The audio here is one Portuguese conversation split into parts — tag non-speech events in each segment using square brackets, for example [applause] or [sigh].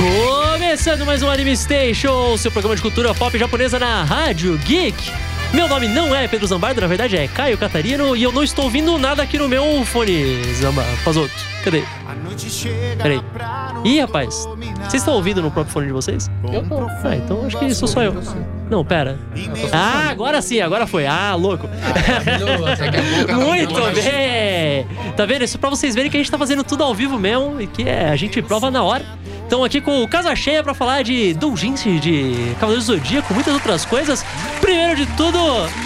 Começando mais um Anime Station, seu programa de cultura pop japonesa na Rádio Geek. Meu nome não é Pedro Zambardo, na verdade é Caio Catarino e eu não estou ouvindo nada aqui no meu fone. Zamba, Pazoto, cadê? Peraí. Ih, rapaz, vocês estão ouvindo no próprio fone de vocês? Eu tô. Ah, então acho que sou eu. Não, pera. Ah, agora sim, agora foi. Ah, louco. Ela [laughs] Muito bem! Tá vendo? Isso é pra vocês verem que a gente tá fazendo tudo ao vivo mesmo e que é, a gente prova na hora. Estamos aqui com o Casa Cheia pra falar de Doujinshi, de Cavaleiros do Zodíaco, muitas outras coisas. Primeiro de tudo,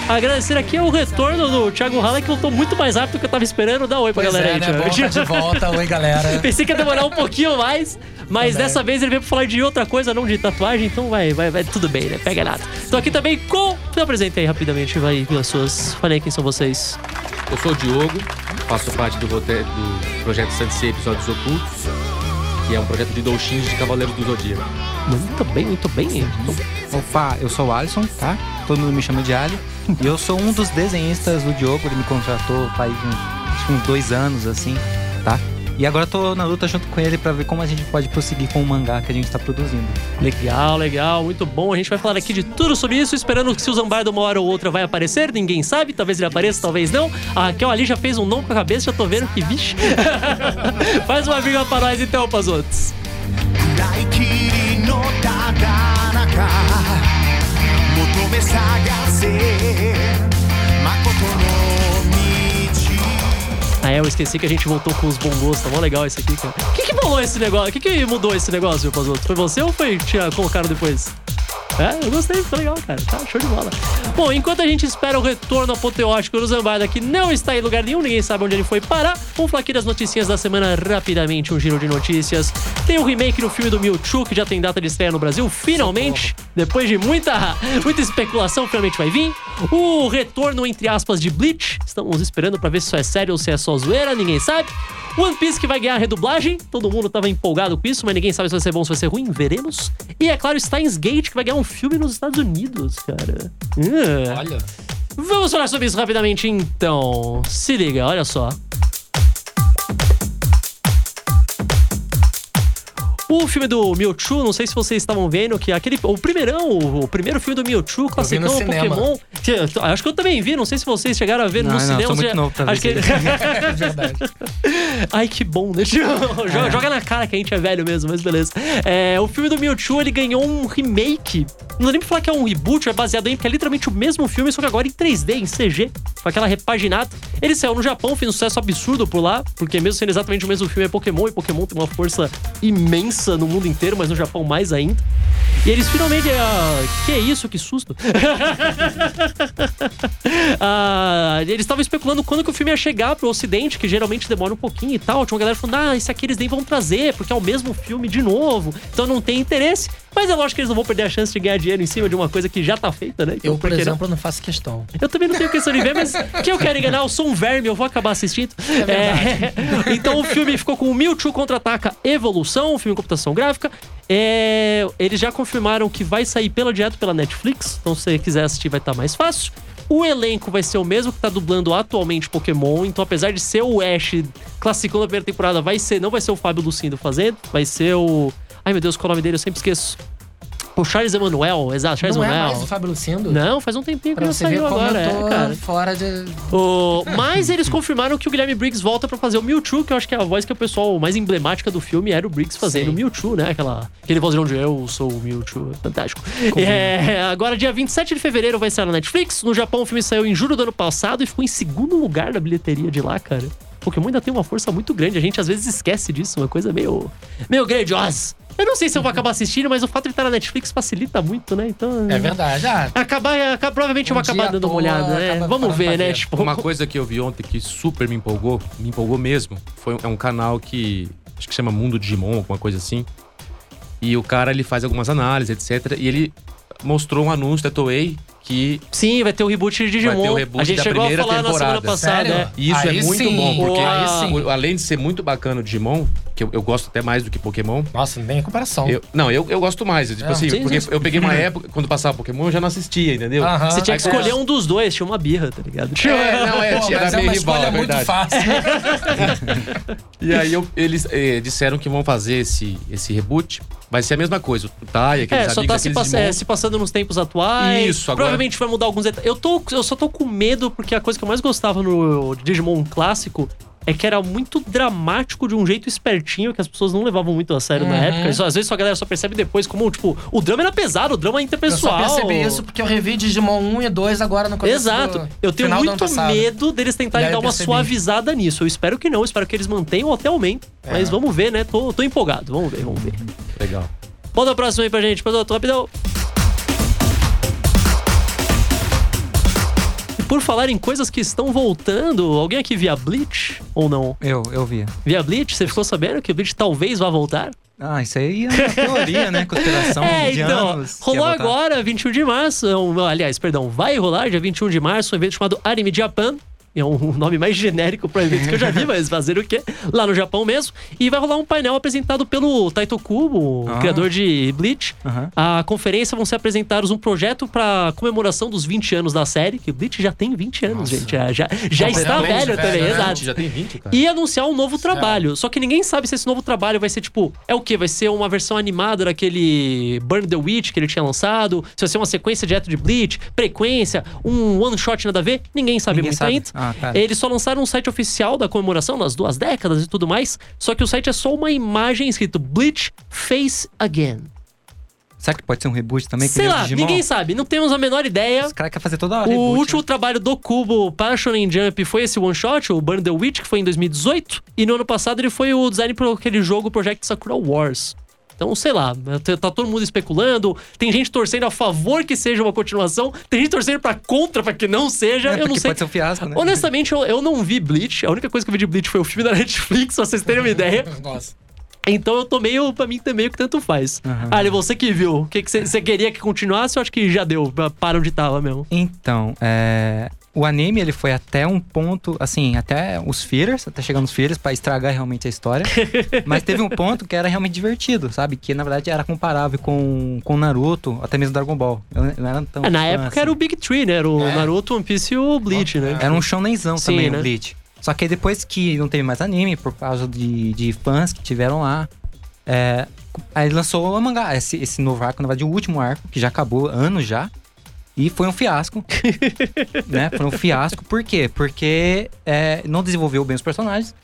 agradecer aqui o retorno do Thiago Halla, que voltou muito mais rápido do que eu tava esperando. Dá um oi pra Pois galera é, aí, né? Bom, de volta. Oi, galera. [laughs] Pensei que ia demorar um pouquinho mais, mas dessa vez ele veio pra falar de outra coisa, não de tatuagem, então vai, vai, vai tudo bem, né? Pega nada. Tô aqui também com. Se apresenta aí rapidamente, vai pelas suas. Falei quem são vocês. Eu sou o Diogo, faço parte do, roteiro, do projeto Sansei Episódios Ocultos, que é um projeto de Douxins de Cavaleiros do Zodíaco. Muito bem, muito bem. Opa, eu sou o Alisson, tá? Todo mundo me chama de Ali. [laughs] E eu sou um dos desenhistas do Diogo, ele me contratou faz uns, uns dois anos, assim, tá? E agora eu tô na luta junto com ele pra ver como a gente pode prosseguir com o mangá que a gente tá produzindo. Legal, legal, muito bom. A gente vai falar aqui de tudo sobre isso, esperando que se o Zambardo uma hora ou outra vai aparecer, ninguém sabe, talvez ele apareça, talvez não. A Raquel ali já fez um não com a cabeça, já tô vendo que, vixe. [laughs] Faz uma vírgula pra nós então, Pazotes. 大きりのただ中求め探せ é, eu esqueci que a gente voltou com os bongos, tá mó legal isso aqui, cara. O que que bolou esse negócio? O que que mudou esse negócio, Pazoto? Foi você ou foi tinha colocaram depois? É, eu gostei, ficou legal, cara. Tá, show de bola. Bom, enquanto a gente espera o retorno apoteótico do Zambada, que não está em lugar nenhum, ninguém sabe onde ele foi parar, vamos falar aqui das noticinhas da semana rapidamente, um giro de notícias. Tem o remake do filme do Mewtwo, que já tem data de estreia no Brasil, finalmente. Depois de muita, muita especulação, finalmente vai vir. O retorno, entre aspas, de Bleach. Estamos esperando pra ver se isso é sério ou se é só zoeira, ninguém sabe. One Piece que vai ganhar a redublagem. Todo mundo tava empolgado com isso, mas ninguém sabe se vai ser bom ou se vai ser ruim. Veremos. E é claro, Steins Gate que vai ganhar um filme nos Estados Unidos, cara. Ah. Olha. Vamos falar sobre isso rapidamente então. Se liga, olha só. O filme do Mewtwo, não sei se vocês estavam vendo, que é aquele. O primeirão, o, o primeiro filme do Mewtwo, classicão no cinema. Pokémon. que acho que eu também vi, não sei se vocês chegaram a ver Não, no não, cinema. sou muito já- novo pra ver acho que... isso [laughs] É verdade. Ai, que bom, [laughs] eu... joga, joga na cara que a gente é velho mesmo, mas beleza. É, o filme do Mewtwo, ele ganhou um remake. Não dá nem pra falar que é um reboot, é baseado em, porque é literalmente o mesmo filme, só que agora em 3D, em CG, com aquela repaginada. Ele saiu no Japão, fez um sucesso absurdo por lá, porque mesmo sendo exatamente o mesmo filme, é Pokémon, e Pokémon tem uma força imensa no mundo inteiro, mas no Japão mais ainda. E eles finalmente. ah, que isso, que susto! [laughs] Ah, eles estavam especulando quando que o filme ia chegar pro ocidente, que geralmente demora um pouquinho e tal. Tinha uma galera falando, ah, esse aqui eles nem vão trazer, porque é o mesmo filme de novo, então não tem interesse. Mas é lógico que eles não vão perder a chance de ganhar dinheiro em cima de uma coisa que já tá feita, né? Então, Eu, por que não? exemplo, não faço questão. Eu também não tenho questão de ver, mas que eu quero enganar, eu sou um verme, eu vou acabar assistindo. É, então o filme ficou com o Mewtwo Contra-Ataca Evolução, um filme de computação gráfica. É, eles já confirmaram que vai sair pela, direto pela Netflix, então se você quiser assistir vai estar mais fácil. O elenco vai ser o mesmo que tá dublando atualmente Pokémon, então apesar de ser o Ash classicão da primeira temporada, vai ser, não vai ser o Fábio Lucindo fazendo, vai ser o... Ai meu Deus, qual é o nome dele? Eu sempre esqueço. O Charles Emanuel, exato, Charles Não é Emanuel. mais o Fábio Lucindo? Não, faz um tempinho que Pra ver saiu agora, é, cara. fora de... O- Mas eles confirmaram que o Guilherme Briggs volta pra fazer o Mewtwo, que eu acho que é a voz que o pessoal mais emblemática do filme era o Briggs fazendo Sim. o Mewtwo, né? Aquela, aquele vozão de eu sou o Mewtwo, fantástico. É, agora, dia 27 de fevereiro vai sair na Netflix. No Japão, o filme saiu em julho do ano passado e ficou em segundo lugar da bilheteria de lá, cara. Pokémon ainda tem uma força muito grande, a gente às vezes esquece disso, uma coisa meio, meio grandiosa. Eu não sei se eu vou acabar assistindo, mas o fato de estar na Netflix facilita muito, né? Então. É verdade. Ah, Acabar, aca- provavelmente eu Um vou acabar dando uma olhada, né? Vamos ver, né? Tipo, Uma coisa que eu vi ontem que super me empolgou, me empolgou mesmo, foi é um canal que acho que chama Mundo Digimon, alguma coisa assim. E o cara ele faz algumas análises, etc. E ele mostrou um anúncio da Toei que Sim, vai ter o reboot de Digimon. Vai ter o reboot a gente da chegou a primeira falar na semana temporada. passada, Sério? né? E isso Aí é muito sim. bom, porque Aí sim. o- além de ser muito bacana o Digimon, que eu, eu gosto até mais do que Pokémon. Nossa, nem comparação. Eu- não, eu, eu gosto mais. Tipo É. assim, Sim, porque sim. eu peguei uma época, quando passava Pokémon, eu já não assistia, entendeu? Aham. Você tinha que Aí, escolher é. um dos dois, tinha uma birra, tá ligado? É, não, é, Pô, era é meio uma rival, escolha é muito verdade. fácil. [laughs] E aí eu- eles eh, disseram que vão fazer esse, esse reboot. Vai ser a mesma coisa. O Tai, aqueles É, só amigos, tá se, aqueles pass- Digimon. é, se passando nos tempos atuais. Isso, agora- Provavelmente vai mudar alguns detalhes. Eu, tô, eu só tô com medo, porque a coisa que eu mais gostava no Digimon clássico é que era muito dramático de um jeito espertinho que as pessoas não levavam muito a sério na Uhum. época. Isso, às vezes só a galera só percebe depois como, tipo, o drama era pesado, o drama Eu interpessoal. só percebi isso porque eu revi Digimon 1 e 2 agora no começo Exato. do Eu tenho muito medo deles tentarem dar eu uma percebi. suavizada nisso. Eu espero que não, eu espero que eles mantenham ou até aumentem. É. Mas vamos ver, né? Tô, tô empolgado. Vamos ver, vamos ver. Legal. Bota a próxima aí pra gente, Pedro, rapidão. Por falar em coisas que estão voltando, alguém aqui via Bleach ou não? Eu, eu via. Via Bleach, você ficou sabendo que o Bleach talvez vá voltar? Ah, isso aí é uma teoria, né? Conspiração [laughs] é, de então, anos. rolou agora, 21 de março, é aliás, perdão, vai rolar dia 21 de março, um evento chamado Anime Japan. É um [laughs] nome mais genérico para evento que eu já vi, mas fazer o quê? Lá no Japão mesmo. E vai rolar um painel apresentado pelo Taito Kubo, o Ah. criador de Bleach. Aham. A conferência vão ser apresentados um projeto para comemoração dos 20 anos da série, que o Bleach já tem 20 anos, Nossa. gente. Já, já, já está velho, velho, também, né? exato. Já tem 20, cara. E anunciar um novo trabalho. Só que ninguém sabe se esse novo trabalho vai ser tipo. É o quê? Vai ser uma versão animada daquele Burn the Witch que ele tinha lançado? Se vai ser uma sequência direto de Bleach, frequência, um one shot nada a ver? Ninguém sabe Ninguém muito sabe. ainda. Ah, cara. Eles só lançaram um site oficial da comemoração das duas décadas e tudo mais. Só que o site é só uma imagem escrito Bleach Face Again. Será que pode ser um reboot também? Sei lá, ninguém sabe. Não temos a menor ideia. Os caras querem fazer toda hora O reboot, último né? trabalho do Kubo para Shonen Jump foi esse one shot, o Burn the Witch, que foi em 2018. E no ano passado ele foi o design para aquele jogo Project Sakura Wars. Então, sei lá, tá todo mundo especulando. Tem gente torcendo a favor que seja uma continuação, tem gente torcendo pra contra, pra que não seja. É, eu não sei. pode ser um fiasco, né? Honestamente, eu, eu não vi Bleach. A única coisa que eu vi de Bleach foi o filme da [laughs] Netflix, pra vocês terem uma ideia. [laughs] Nossa. Então eu tô meio, pra mim, também que tanto faz. Aham. Ali, você que viu, o que que você você queria que continuasse? Eu acho que já deu, para onde tava mesmo. Então, é, o anime ele foi até um ponto, assim, até os fillers, até chegar nos fillers pra estragar realmente a história. [laughs] Mas teve um ponto que era realmente divertido, sabe? Que na verdade era comparável com, com Naruto, até mesmo Dragon Ball. Eu não era tão É, na época assim. era o Big Tree, né? Era o É. Naruto, One Piece e o Bleach, né? Era um shonenzão Sim, também, né? o Bleach. Só que aí depois que não teve mais anime, por causa de, de fãs que tiveram lá, é, aí lançou o mangá, esse, esse novo arco, na verdade o último arco, que já acabou anos já. E foi um fiasco. [laughs] né? Foi um fiasco. Por quê? Porque é, não desenvolveu bem os personagens,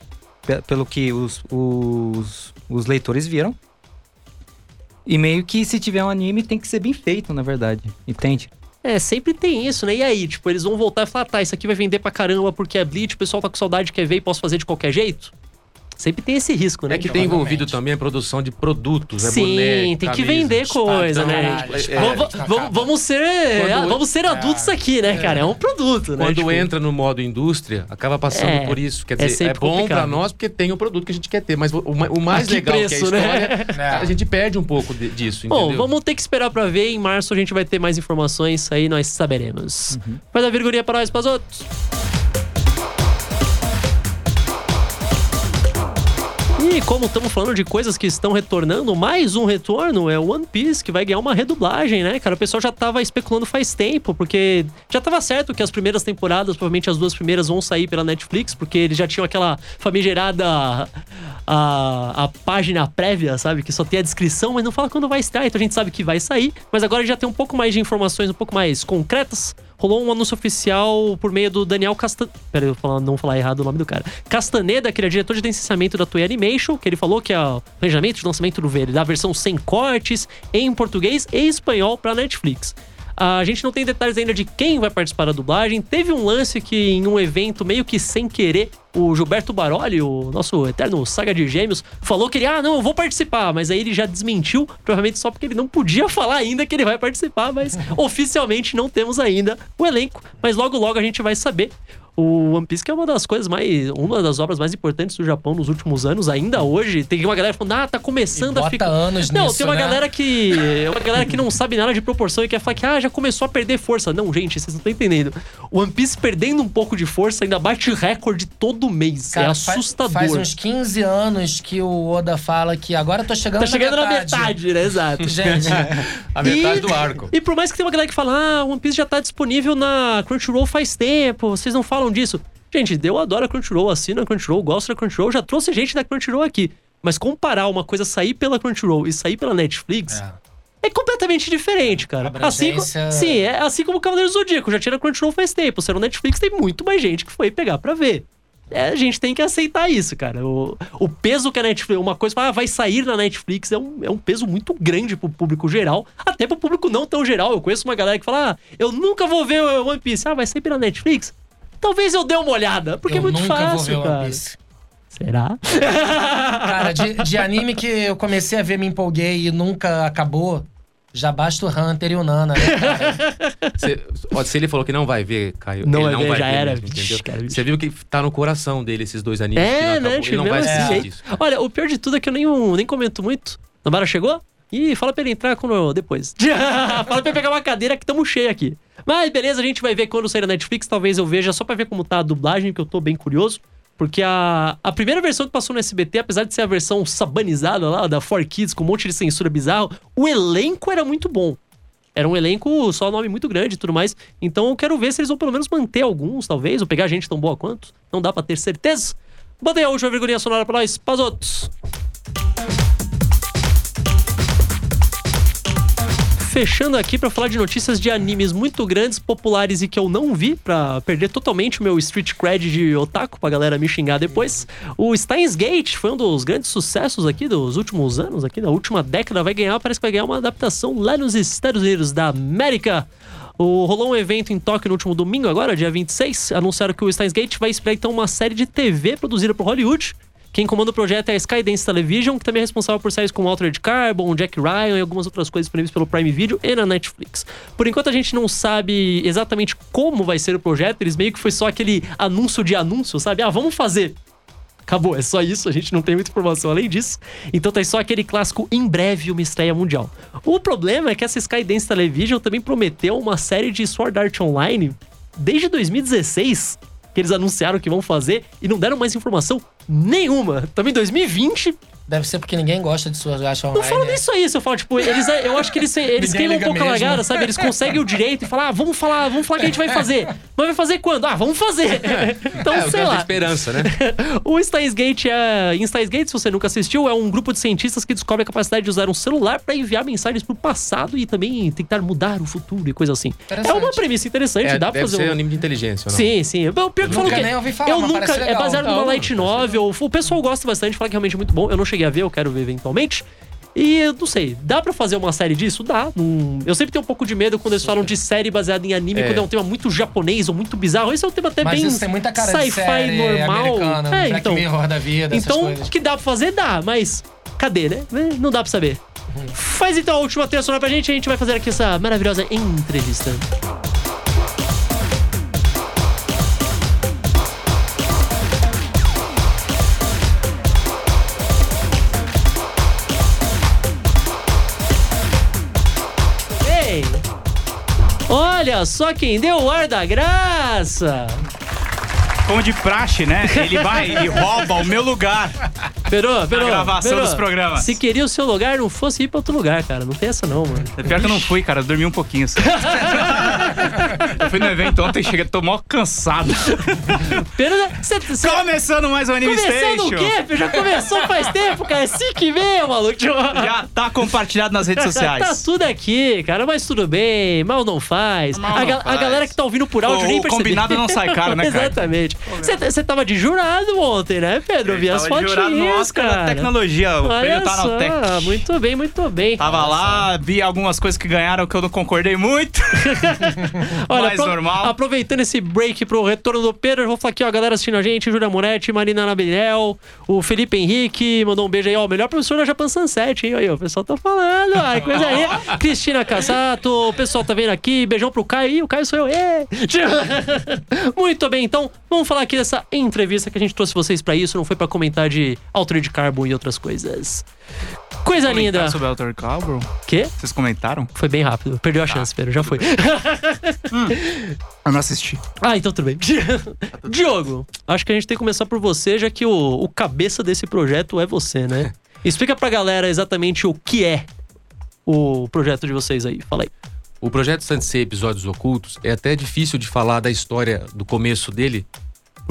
pe- pelo que os, os, os leitores viram. E meio que se tiver um anime tem que ser bem feito, na verdade. Entende? É, sempre tem isso, né? E aí, tipo, eles vão voltar e falar, tá, isso aqui vai vender pra caramba porque é Bleach, o pessoal tá com saudade, quer ver e posso fazer de qualquer jeito? Sempre tem esse risco, né? É que tem envolvido também a produção de produtos, é Sim, tem que vender coisa, né? Tipo, é, vamos, é, vamos- vamos ser, Quando- vamos ser adultos aqui, né, cara? É um produto, né? Quando Tipo, entra no modo indústria, acaba passando É, por isso. Quer é dizer, é, bom pra nós porque tem o produto que a gente quer ter. Mas o, o ma- o mais que legal que é a preço, né? história, [laughs] É. a gente perde um pouco de- disso, Bom, entendeu? vamos ter que esperar pra ver. Em março a gente vai ter mais informações, aí nós saberemos. Uhum. Faz a virgulinha pra nós, pras outros. E como estamos falando de coisas que estão retornando, mais um retorno é One Piece, que vai ganhar uma redublagem, né, cara? O pessoal já tava especulando faz tempo, porque já tava certo que as primeiras temporadas, provavelmente as duas primeiras, vão sair pela Netflix, porque eles já tinham aquela famigerada a, a página prévia, sabe? Que só tem a descrição, mas não fala quando vai estrear, então a gente sabe que vai sair. Mas agora já tem um pouco mais de informações, um pouco mais concretas. Rolou um anúncio oficial por meio do Daniel Castaneda. Pera, eu vou não falar errado o nome do cara. Castaneda, que ele é diretor de licenciamento da Toei Animation, que ele falou que é o planejamento de lançamento do ver- da versão sem cortes, em português e espanhol pra Netflix. A gente não tem detalhes ainda de quem vai participar da dublagem. Teve um lance que, em um evento meio que sem querer, o Gilberto Baroli, o nosso eterno saga de gêmeos, falou que ele, ah, não, eu vou participar. Mas aí ele já desmentiu, provavelmente só porque ele não podia [laughs] falar ainda que ele vai participar. Mas [laughs] oficialmente não temos ainda o elenco. Mas logo, logo a gente vai saber. O One Piece que é uma das coisas mais. Uma das obras mais importantes do Japão nos últimos anos, ainda hoje. Tem uma galera falando, ah, tá começando E a ficar. anos Não, nisso, tem uma né? galera que. Uma galera que não sabe nada de proporção e quer falar que ah, já começou a perder força. Não, gente, vocês não estão entendendo. O One Piece perdendo um pouco de força ainda bate recorde todo mês. é fa- assustador. Faz uns 15 anos que o Oda fala que agora eu tô chegando Tá chegando na metade. metade, né? Exato. [laughs] Gente, [laughs] A metade E- do arco. E por mais que tenha uma galera que fala, ah, One Piece já tá disponível na Crunchyroll faz tempo, vocês não falam disso. Gente, eu adoro a Crunchyroll, assino a Crunchyroll, gosto da Crunchyroll, já trouxe gente da Crunchyroll aqui. Mas comparar uma coisa sair pela Crunchyroll e sair pela Netflix é. é, completamente diferente, cara. Assim, sim, é assim como o Cavaleiro do Zodíaco, já tinha na Crunchyroll faz tempo. Sendo Netflix, tem muito mais gente que foi pegar pra ver. É, a gente tem que aceitar isso, cara. O, o peso que a Netflix. Uma coisa, ah, vai sair na Netflix é um, é um peso muito grande pro público geral, até pro público não tão geral. Eu conheço uma galera que fala, ah, eu nunca vou ver o One Piece. Ah, vai sair pela Netflix? Talvez eu dê uma olhada, porque eu é muito nunca fácil, vou ver cara. Será? [laughs] Cara, de, de anime que eu comecei a ver, me empolguei e nunca acabou, já basta o Hunter e o Nana, né, cara? [laughs] Se, ó, se ele falou que não vai ver, Caio, Não ele vai não ver, vai já ver era. mesmo, cara. Você viu que tá no coração dele esses dois animes que não É, acabou. né? Ele não vai Tivemos assistir assim. isso. Olha, o pior de tudo é que eu nem, nem comento muito. Nambara chegou? Ih, fala pra ele entrar quando, depois. [laughs] fala pra ele pegar uma cadeira que tamo cheio aqui. Mas beleza, a gente vai ver quando sair na Netflix. Talvez eu veja só pra ver como tá a dublagem, que eu tô bem curioso. Porque a, a primeira versão que passou no SBT, apesar de ser a versão sabanizada lá, da 4Kids, com um monte de censura bizarro, o elenco era muito bom. Era um elenco, só nome muito grande e tudo mais. Então eu quero ver se eles vão pelo menos manter alguns, talvez, ou pegar gente tão boa quanto. Não dá pra ter certeza. Bota aí a última vergonha sonora pra nós, pras Fechando aqui pra falar de notícias de animes muito grandes, populares e que eu não vi, pra perder totalmente o meu street cred de otaku, pra galera me xingar depois. O Steins Gate foi um dos grandes sucessos aqui dos últimos anos, aqui da última década. Vai ganhar, parece que vai ganhar uma adaptação lá nos Estados Unidos da América. O, rolou um evento em Tóquio no último domingo, agora, dia 26. Anunciaram que o Steins Gate vai estrear então uma série de TV produzida por Hollywood. Quem comanda o projeto é a Skydance Television, que também é responsável por séries como Altered Carbon, Jack Ryan e algumas outras coisas disponíveis pelo Prime Video e na Netflix. Por enquanto a gente não sabe exatamente como vai ser o projeto, eles meio que foi só aquele anúncio de anúncio, sabe? Ah, vamos fazer. Acabou, é só isso, a gente não tem muita informação além disso. Então tem só aquele clássico em breve uma estreia mundial. O problema é que essa Skydance Television também prometeu uma série de Sword Art Online desde 2016, que eles anunciaram que vão fazer e não deram mais informação nenhuma. Também em 2020 Deve ser porque ninguém gosta de suas gachas não online. falo né? nem só isso, eu falo, tipo, eles, eu acho que eles, eles queimam um pouco a largada, sabe? Eles conseguem o direito e falar, ah, vamos falar, vamos falar que a gente vai fazer. Mas vai fazer quando? Ah, vamos fazer. [laughs] Então, É, o sei lá. esperança, né? [laughs] O Steins Gate é. Em Steins Gate, se você nunca assistiu, é um grupo de cientistas que descobre a capacidade de usar um celular para enviar mensagens pro passado e também tentar mudar o futuro e coisa assim. É uma premissa interessante, É, dá pra deve fazer ser um. anime de inteligência, ou não? Sim, sim. O pior que Nunca falou que nem ouvi falar, eu mas nunca é baseado numa Então, light novel. O pessoal gosta bastante, fala que realmente é muito bom. Eu não cheguei a ver, eu quero ver eventualmente. E eu não sei, dá pra fazer uma série disso? Dá. Não- Eu sempre tenho um pouco de medo quando eles falam de série baseada em anime, É. quando é um tema muito japonês ou muito bizarro. Esse é um tema até Mas bem sci-fi normal. é, Black então. Mirror da vida, Então, coisas. que dá pra fazer, dá, mas cadê, né? Não dá pra saber. Faz então a última trilha sonora pra gente e a gente vai fazer aqui essa maravilhosa entrevista. Olha só quem deu o ar da graça! Como de praxe, né? Ele vai e rouba o meu lugar. Perô, Perô, gravação Perô, dos programas. Se queria o seu lugar, não fosse ir pra outro lugar, cara. Não tem essa não, mano. É pior que eu não fui, cara. Eu dormi um pouquinho. só. eu fui no evento ontem e cheguei, tô mó cansado. Perô, cê, cê, Começando mais um Anime começando o Station. quê? Já começou faz tempo, cara. É 5 e meia, maluco. Já tá compartilhado nas redes Tá sociais. tudo aqui, cara, mas tudo bem, mal não faz. Mal a, não ga- a faz. galera que tá ouvindo por áudio O- nem o percebeu. combinado não sai caro, né, [laughs] cara? Exatamente. Você tava de jurado ontem, né, Pedro? Eu vi as de jurado fotinhas. no Oscar da cara. tecnologia. O Olha tá na só, Tech. muito bem, muito bem. Tava lá, vi algumas coisas que ganharam que eu não concordei muito. [laughs] Olha, mais normal. aproveitando esse break pro retorno do Pedro, eu vou falar aqui, ó, galera assistindo a gente, Júlia Moretti, Marina Nabinel, o Felipe Henrique, mandou um beijo aí, ó, o melhor professor da Japan Sunset, hein, aí, ó, o pessoal tá falando, ó, coisa aí. [laughs] Cristina Cassato, o pessoal tá vendo aqui, beijão pro Caio, Ih, o Caio sou eu, ê! [laughs] Muito bem, então, vamos falar aqui dessa entrevista que a gente trouxe vocês pra isso, não foi pra comentar de Altered Carbon e outras coisas. Coisa linda. Comentar sobre Alter Carbon? Quê? Vocês comentaram? Foi bem rápido, perdeu a chance, Pedro, já foi. [laughs] Eu não assisti. Ah, então tudo bem. [laughs] Diogo, acho que a gente tem que começar por você, já que o, o cabeça desse projeto é você, né? [laughs] Explica pra galera exatamente o que é o projeto de vocês aí. Fala aí. O projeto Sansei Episódios Ocultos é até difícil de falar da história do começo dele,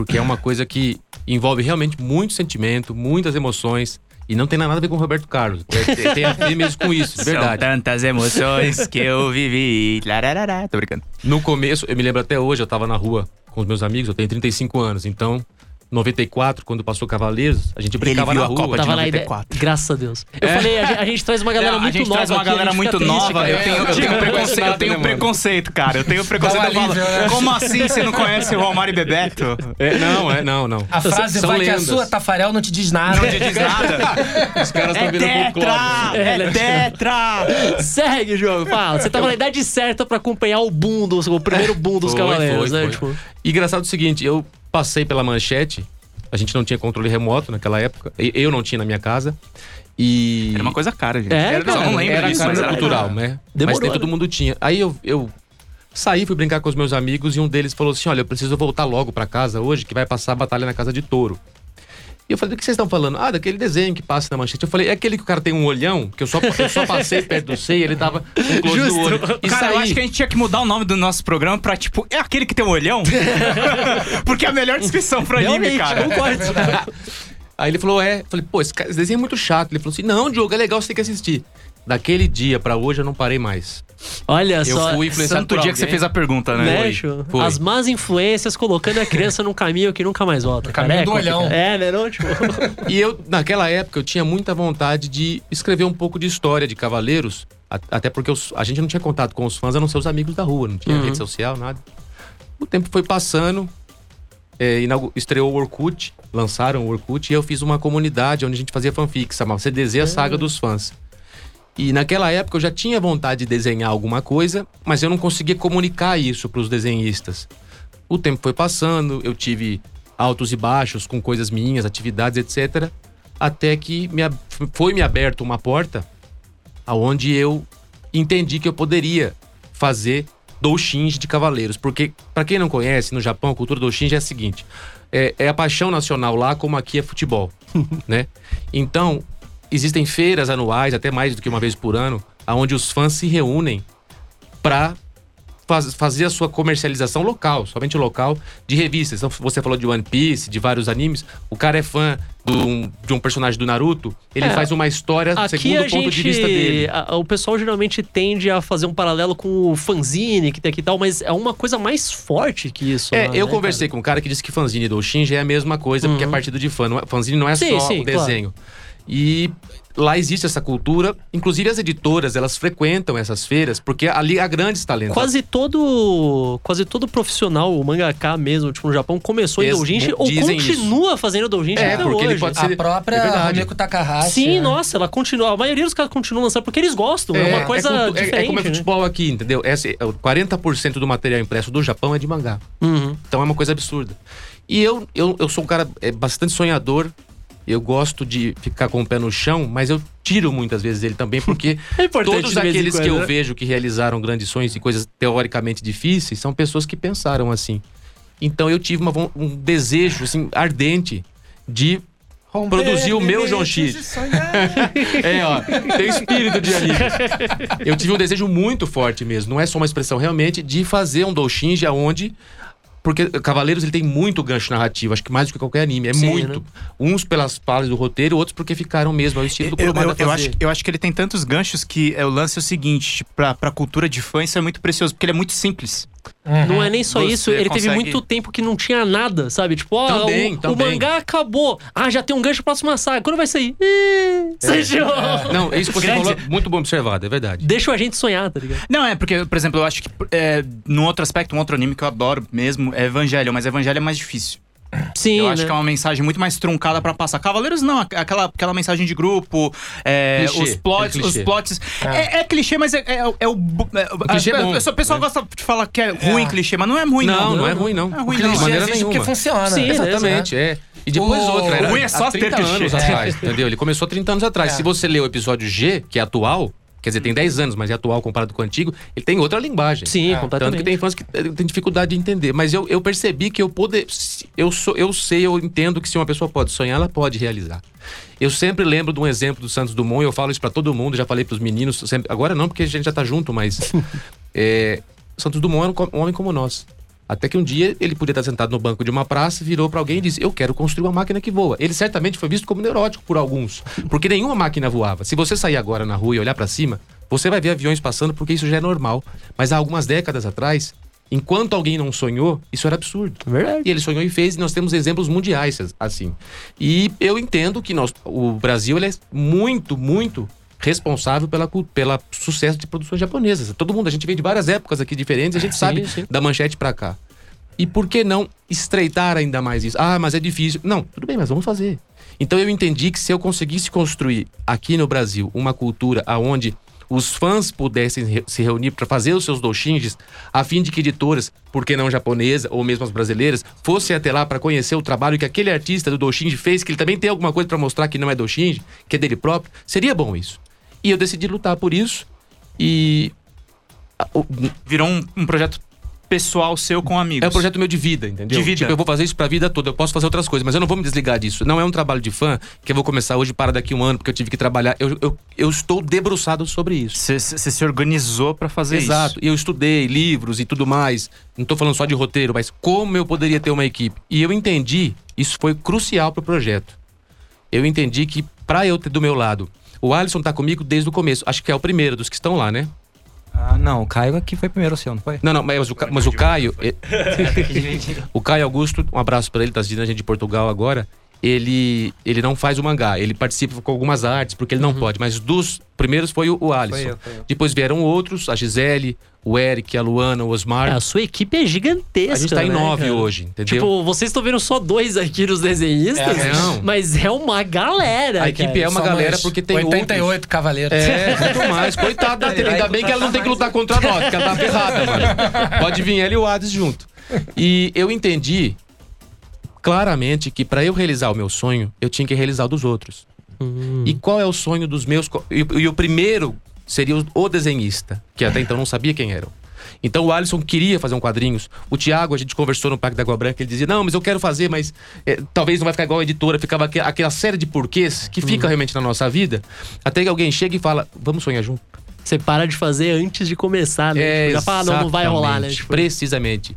porque é uma coisa que envolve realmente muito sentimento, muitas emoções, e não tem nada a ver com o Roberto Carlos. É- tem- tem a ver mesmo com isso, de [laughs] São verdade. tantas emoções que eu vivi. Lararara. Tô brincando. No começo, eu me lembro até hoje, eu tava na rua com os meus amigos, eu tenho 35 anos, então, 94, quando passou Cavaleiros, a gente brincava na a rua. Copa de Tava na ideia. 94. Graças a Deus. Eu falei, a gente, a gente traz uma galera Não, muito a gente nova. traz uma aqui, a galera muito triste, nova. Eu tenho, eu tenho Não preconceito, eu tenho né, preconceito, cara. Eu tenho preconceito. Eu falo, né? Como assim você não conhece o Romário e Bebeto? É, não, é, não, não. A frase São vai que a lendas. sua Tafarel não te diz nada. Não te diz nada. [laughs] Os caras É estão vendo folclore. tetra! É tetra! Segue, jogo. Fala. Você tava na idade certa pra acompanhar o boom dos, o primeiro boom dos Foi, Cavaleiros, foi, né? foi. Tipo, E engraçado o seguinte, eu passei pela manchete, a gente não tinha controle remoto naquela época, eu não tinha na minha casa. E. Era uma coisa cara, gente. É, Era- cara, eu não lembro era disso, cara mas era cultural, né? Demorou, mas nem todo mundo tinha. Aí eu, eu saí, fui brincar com os meus amigos e um deles falou assim: Olha, eu preciso voltar logo pra casa hoje, que vai passar a batalha na casa de touro. E eu falei, do que vocês estão falando? Ah, daquele desenho que passa na manchete. Eu falei, é aquele que o cara tem um olhão, que eu só, eu só passei perto do seio, ele tava com close do olho. E Cara, eu acho que a gente tinha que mudar o nome do nosso programa pra, tipo, é aquele que tem um olhão? [laughs] Porque é a melhor descrição pro anime, realmente, cara. concordo. Aí ele falou, é. Eu falei, pô, esse, cara- esse desenho é muito chato. Ele falou assim, não, Diogo, é legal, você tem que assistir. Daquele dia pra hoje eu não parei mais. Olha Eu só. fui influenciado Santo dia que você fez a pergunta, né? Né, Foi. As más influências colocando a criança num caminho que nunca mais volta. Caminho É do olhão. É, né? Não, tipo... E eu, naquela época, eu tinha muita vontade de escrever um pouco de história de Cavaleiros, até porque os- a gente não tinha contato com os fãs, a não ser os amigos da rua, não tinha Uhum. rede social, nada. O tempo foi passando, é, estreou o Orkut, lançaram o Orkut, e eu fiz uma comunidade onde a gente fazia fanfic, chamava CDZ, a Saga dos Fãs. E naquela época eu já tinha vontade de desenhar alguma coisa, mas eu não conseguia comunicar isso para os desenhistas. O tempo foi passando, eu tive altos e baixos com coisas minhas, atividades, etc. Até que me foi me aberto uma porta aonde eu entendi que eu poderia fazer doujins de cavaleiros. Porque, para quem não conhece, no Japão, a cultura doujins é a seguinte: é, é a paixão nacional lá, como aqui é futebol, [laughs] né? Então, existem feiras anuais, até mais do que uma vez por ano, aonde os fãs se reúnem para fazer a sua comercialização local, somente local, de revistas. Então, você falou de One Piece, de vários animes. O cara é fã do- de um personagem do Naruto, ele É, faz uma história Aqui segundo o ponto gente. de vista dele. a- o pessoal geralmente tende a fazer um paralelo com o fanzine que tem aqui e tal, mas é uma coisa mais forte que isso. É, lá, eu né, conversei com um cara que disse que fanzine do Shinji é a mesma coisa, porque é Uhum. partido de fã. Não é, fanzine não é Sim, só sim, o desenho. E lá existe essa cultura, inclusive as editoras, elas frequentam essas feiras, porque ali há grandes talentos. Quase todo, quase todo profissional, o mangaka mesmo, tipo, no Japão, começou em doujinshi ou continua fazendo doujinshi É, até porque ele hoje. pode A ser- própria é. Rumiko Takahashi. Sim, né? nossa, ela continua. A maioria dos caras continuam lançando porque eles gostam. É, uma coisa cultu- é- diferente. É, como é né? futebol aqui, entendeu? É- 40% do material impresso do Japão é de mangá. Uhum. Então é uma coisa absurda. E eu, eu, eu sou um cara é, bastante sonhador. Eu gosto de ficar com o pé no chão, mas eu tiro muitas vezes ele também, porque [laughs] É todos aqueles que eu né? vejo que realizaram grandes sonhos e coisas teoricamente difíceis são pessoas que pensaram assim. Então eu tive uma um desejo assim, ardente de Romper Produziu o meu João limites X. [laughs] É, ó, tem espírito de anime. Eu tive um desejo muito forte mesmo, não é só uma expressão realmente, de fazer um doujinshi aonde porque Cavaleiros ele tem muito gancho narrativo, acho que mais do que qualquer anime, é Sim, muito. né? Uns pelas falhas do roteiro, outros porque ficaram mesmo, é o estilo do Eu, eu, eu acho, eu acho que ele tem tantos ganchos que é, o lance é o seguinte: tipo, pra, pra cultura de fã, isso é muito precioso, porque ele é muito simples. Não é nem só Você isso, ele teve consegue- muito tempo que não tinha nada, sabe? Tipo, ó, Também, o, o também. mangá acabou. Ah, já tem um gancho pra próxima saga. Quando vai sair? Ih, você jogou. Não, isso que você falou, muito bom observado, é verdade. Deixa a gente sonhar, tá ligado? Não, é porque, por exemplo, eu acho que é, num outro aspecto, um outro anime que eu adoro mesmo é Evangelho, mas Evangelho é mais difícil. Sim, eu né? acho que é uma mensagem muito mais truncada pra passar. Cavaleiros não, aqu- aquela, aquela mensagem de grupo, é, Clichê, os plots, aquele os clichê. plots. É, é clichê, mas é, é- é o. é, o clichê é bom, O pessoal né? gosta de falar que é ruim clichê, mas não é ruim, não. Não, não é ruim, não. Não é ruim, De não. clichê maneira existe porque nenhuma. funciona. Sim, né? Exatamente, é. E depois O- outra, era o ruim é só há 30 ter clichê. anos É. atrás, entendeu? Ele começou há 30 anos atrás. É. Se você ler o episódio G, que é atual, quer dizer, tem 10 anos, mas é atual comparado com o antigo, ele tem outra linguagem. Sim, É. Tanto que tem fãs que eh, têm dificuldade de entender. Mas eu, eu percebi que eu poder. Eu, sou, eu sei, eu entendo que se uma pessoa pode sonhar, ela pode realizar. Eu sempre lembro de um exemplo do Santos Dumont, eu falo isso pra todo mundo, já falei pros meninos, sempre- agora não, porque a gente já tá junto, mas. é, [laughs] Santos Dumont era um homem como nós. Até que um dia ele podia estar sentado no banco de uma praça, virou pra alguém e disse: Eu quero construir uma máquina que voa. Ele certamente foi visto como neurótico por alguns, porque nenhuma máquina voava. Se você sair agora na rua e olhar pra cima, você vai ver aviões passando porque isso já é normal. Mas há algumas décadas atrás, enquanto alguém não sonhou, isso era absurdo. Verdade. E ele sonhou e fez, e nós temos exemplos mundiais assim. E eu entendo que nós, o Brasil ele é muito, muito responsável pela, pela sucesso de produções japonesas. Todo mundo, a gente vem de várias épocas aqui diferentes, a gente sabe sim. da manchete pra cá. E por que não estreitar ainda mais isso? Ah, mas é difícil. Não, tudo bem, mas vamos fazer. Então eu entendi que se eu conseguisse construir aqui no Brasil uma cultura aonde os fãs pudessem re- se reunir para fazer os seus doujinshis, a fim de que editoras, por que não japonesa ou mesmo as brasileiras, fossem até lá para conhecer o trabalho que aquele artista do doujinshi fez, que ele também tem alguma coisa para mostrar que não é doujinshi, que é dele próprio, seria bom isso. E eu decidi lutar por isso e Virou um, um projeto pessoal seu com amigos. é um projeto meu de vida, entendeu? De vida. Tipo, eu vou fazer isso pra vida toda. Eu posso fazer outras coisas, mas eu não vou me desligar disso. Não é um trabalho de fã que eu vou começar hoje para daqui um ano, porque eu tive que trabalhar. Eu, eu, eu estou debruçado sobre isso. Você se organizou pra fazer Exato. isso. E eu estudei livros e tudo mais. Não tô falando só de roteiro, mas como eu poderia ter uma equipe. E eu entendi, isso foi crucial pro projeto. Eu entendi que pra eu ter do meu lado, o Alisson tá comigo desde o começo. Acho que é o primeiro dos que estão lá, né? Ah, não, o Caio aqui foi primeiro, seu, não foi? Não, não, mas o, Ca- mas o Caio. [laughs] O Caio Augusto, um abraço pra ele, tá assistindo a gente de Portugal agora. Ele, ele não faz o mangá, ele participa com algumas artes, porque ele não pode. Mas dos primeiros foi o, o Alisson. Foi eu, foi eu. Depois vieram outros, a Gisele, o Eric, a Luana, o Osmar. É, a sua equipe é gigantesca. a gente tá em né, nove cara? hoje, entendeu? Tipo, vocês estão vendo só dois aqui nos desenhistas, É, não. mas é uma galera. a equipe cara. é uma galera porque tem 88 outros. cavaleiros. É, muito mais. Coitado da. Ainda bem que ela não tem que lutar contra nós, porque ela tá ferrada, mano. Pode vir ela e o Hades junto. E eu entendi claramente que pra eu realizar o meu sonho, eu tinha que realizar o dos outros. E qual é o sonho dos meus. E, e o primeiro seria o, desenhista, que até então não sabia quem era. Então o Alisson queria fazer um quadrinhos. O Thiago, a gente conversou no Parque da Água Branca, ele dizia: Não, mas eu quero fazer, mas é, talvez não vai ficar igual a editora. Ficava aque- aquela série de porquês que fica realmente na nossa vida. Até que alguém chega e fala: Vamos sonhar junto. Você para de fazer antes de começar, né? Tipo, já fala, não, não vai rolar, né? Tipo, Precisamente.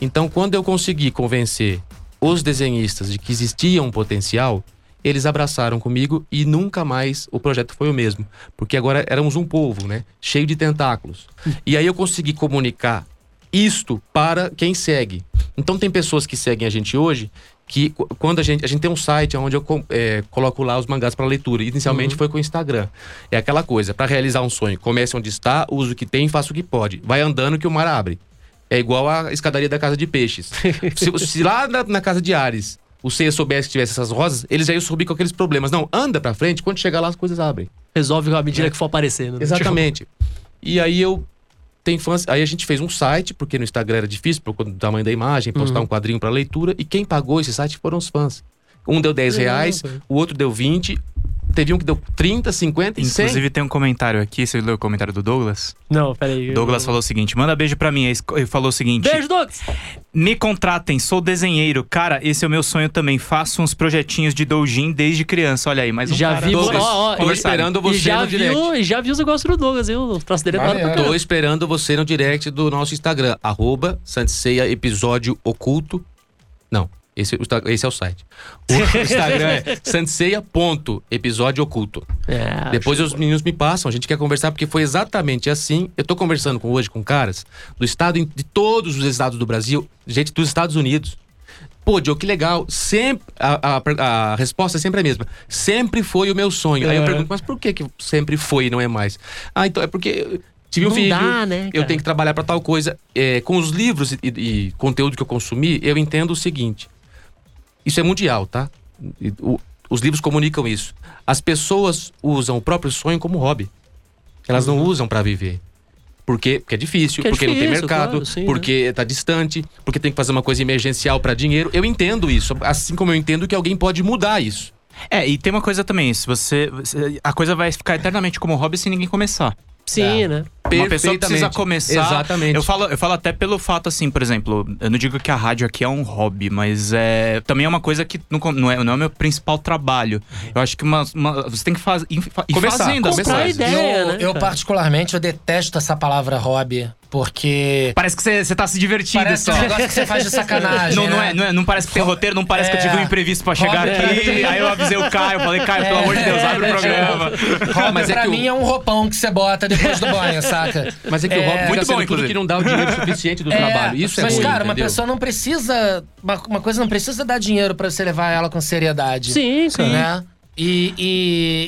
Então, quando eu consegui convencer os desenhistas de que existia um potencial, eles abraçaram comigo e nunca mais o projeto foi o mesmo. Porque agora éramos um povo, né? Cheio de tentáculos. E aí eu consegui comunicar isto para quem segue. Então tem pessoas que seguem a gente hoje que qu- quando a gente a gente tem um site onde eu é, coloco lá os mangás para leitura. Inicialmente foi com o Instagram. É aquela coisa, para realizar um sonho, comece onde está, use o que tem, faça o que pode. Vai andando que o mar abre. É igual a escadaria da casa de peixes. [laughs] se, se lá na, na casa de Ares o Seiya soubesse que tivesse essas rosas, eles já iam subir com aqueles problemas. Não, anda pra frente, quando chegar lá as coisas abrem. resolve à medida que for aparecendo. né? Exatamente. E aí eu tem fãs, aí a gente fez um site, porque no Instagram era difícil por conta do tamanho da imagem, postar um quadrinho pra leitura, e quem pagou esse site foram os fãs. Um deu 10 reais, o outro deu 20, teve um que deu 30, 50 e 100. Inclusive tem um comentário aqui, você leu o comentário do Douglas? Não, peraí. Douglas falou o seguinte: manda beijo pra mim. Ele falou o seguinte: Beijo, Douglas! Me contratem, sou desenheiro. Cara, esse é o meu sonho também. Faço uns projetinhos de doujin desde criança. Olha aí, mais um Já cara. vi, Douglas, ó, ó, tô esperando você e já no direct. viu, e já viu os negócios do Douglas? O traço dele é. Tô esperando você no direct do nosso Instagram, arroba Santiceia Episódio Oculto. Não, Esse, esse é o site. O [laughs] Instagram é sanseia.episódio oculto. É, Depois os meninos me passam, a gente quer conversar, porque foi exatamente assim. Eu tô conversando com, hoje com caras do estado, de todos os estados do Brasil, gente dos Estados Unidos. Pô, Diogo, que legal. Sempre, a, a- a resposta é sempre a mesma. Sempre foi o meu sonho. Aí eu É. pergunto, mas por que, que sempre foi e não é mais? Ah, então é porque tive um filho, dá, né, eu tenho que trabalhar pra tal coisa. É, com os livros e, e conteúdo que eu consumi, eu entendo o seguinte. Isso é mundial, tá? O- os livros comunicam isso. As pessoas usam o próprio sonho como hobby. Elas não usam pra viver. Por quê? Porque é difícil, Porque é porque não tem difícil, mercado, claro, sim, porque tá distante, porque tem que fazer uma coisa emergencial pra dinheiro. Eu entendo isso, assim como eu entendo que alguém pode mudar isso. É, e tem uma coisa também, se você, você- A coisa vai ficar eternamente como hobby se ninguém começar. Sim, né? Uma pessoa precisa começar. Exatamente. Eu falo, eu falo até pelo fato, assim, por exemplo, eu não digo que a rádio aqui é um hobby, mas é também é uma coisa que não, não, é, não é o meu principal trabalho. Eu acho que uma, uma- você tem que faz, ir, fa- ir Começar, fazendo começar. Coisas. ideia, eu, né? eu particularmente, eu detesto essa palavra hobby, porque Parece que você, tá se divertindo parece só. um negócio que você faz de sacanagem, Não, não, né? é, não, é, não parece que tem roteiro, não parece que eu tive um É. imprevisto pra chegar aqui. Aí eu avisei o Caio, falei, Caio, pelo amor de Deus, abre o É, programa. Hobby Mas é pra que o- mim é um roupão que você bota depois do banho, saca? Mas é que o É, fica muito bom, tudo inclusive. que não dá o dinheiro [laughs] suficiente do É, trabalho. Isso é mas, cara, uma entendeu? pessoa não precisa. Uma, uma coisa não precisa dar dinheiro pra você levar ela com seriedade. Sim, cara. Né? E,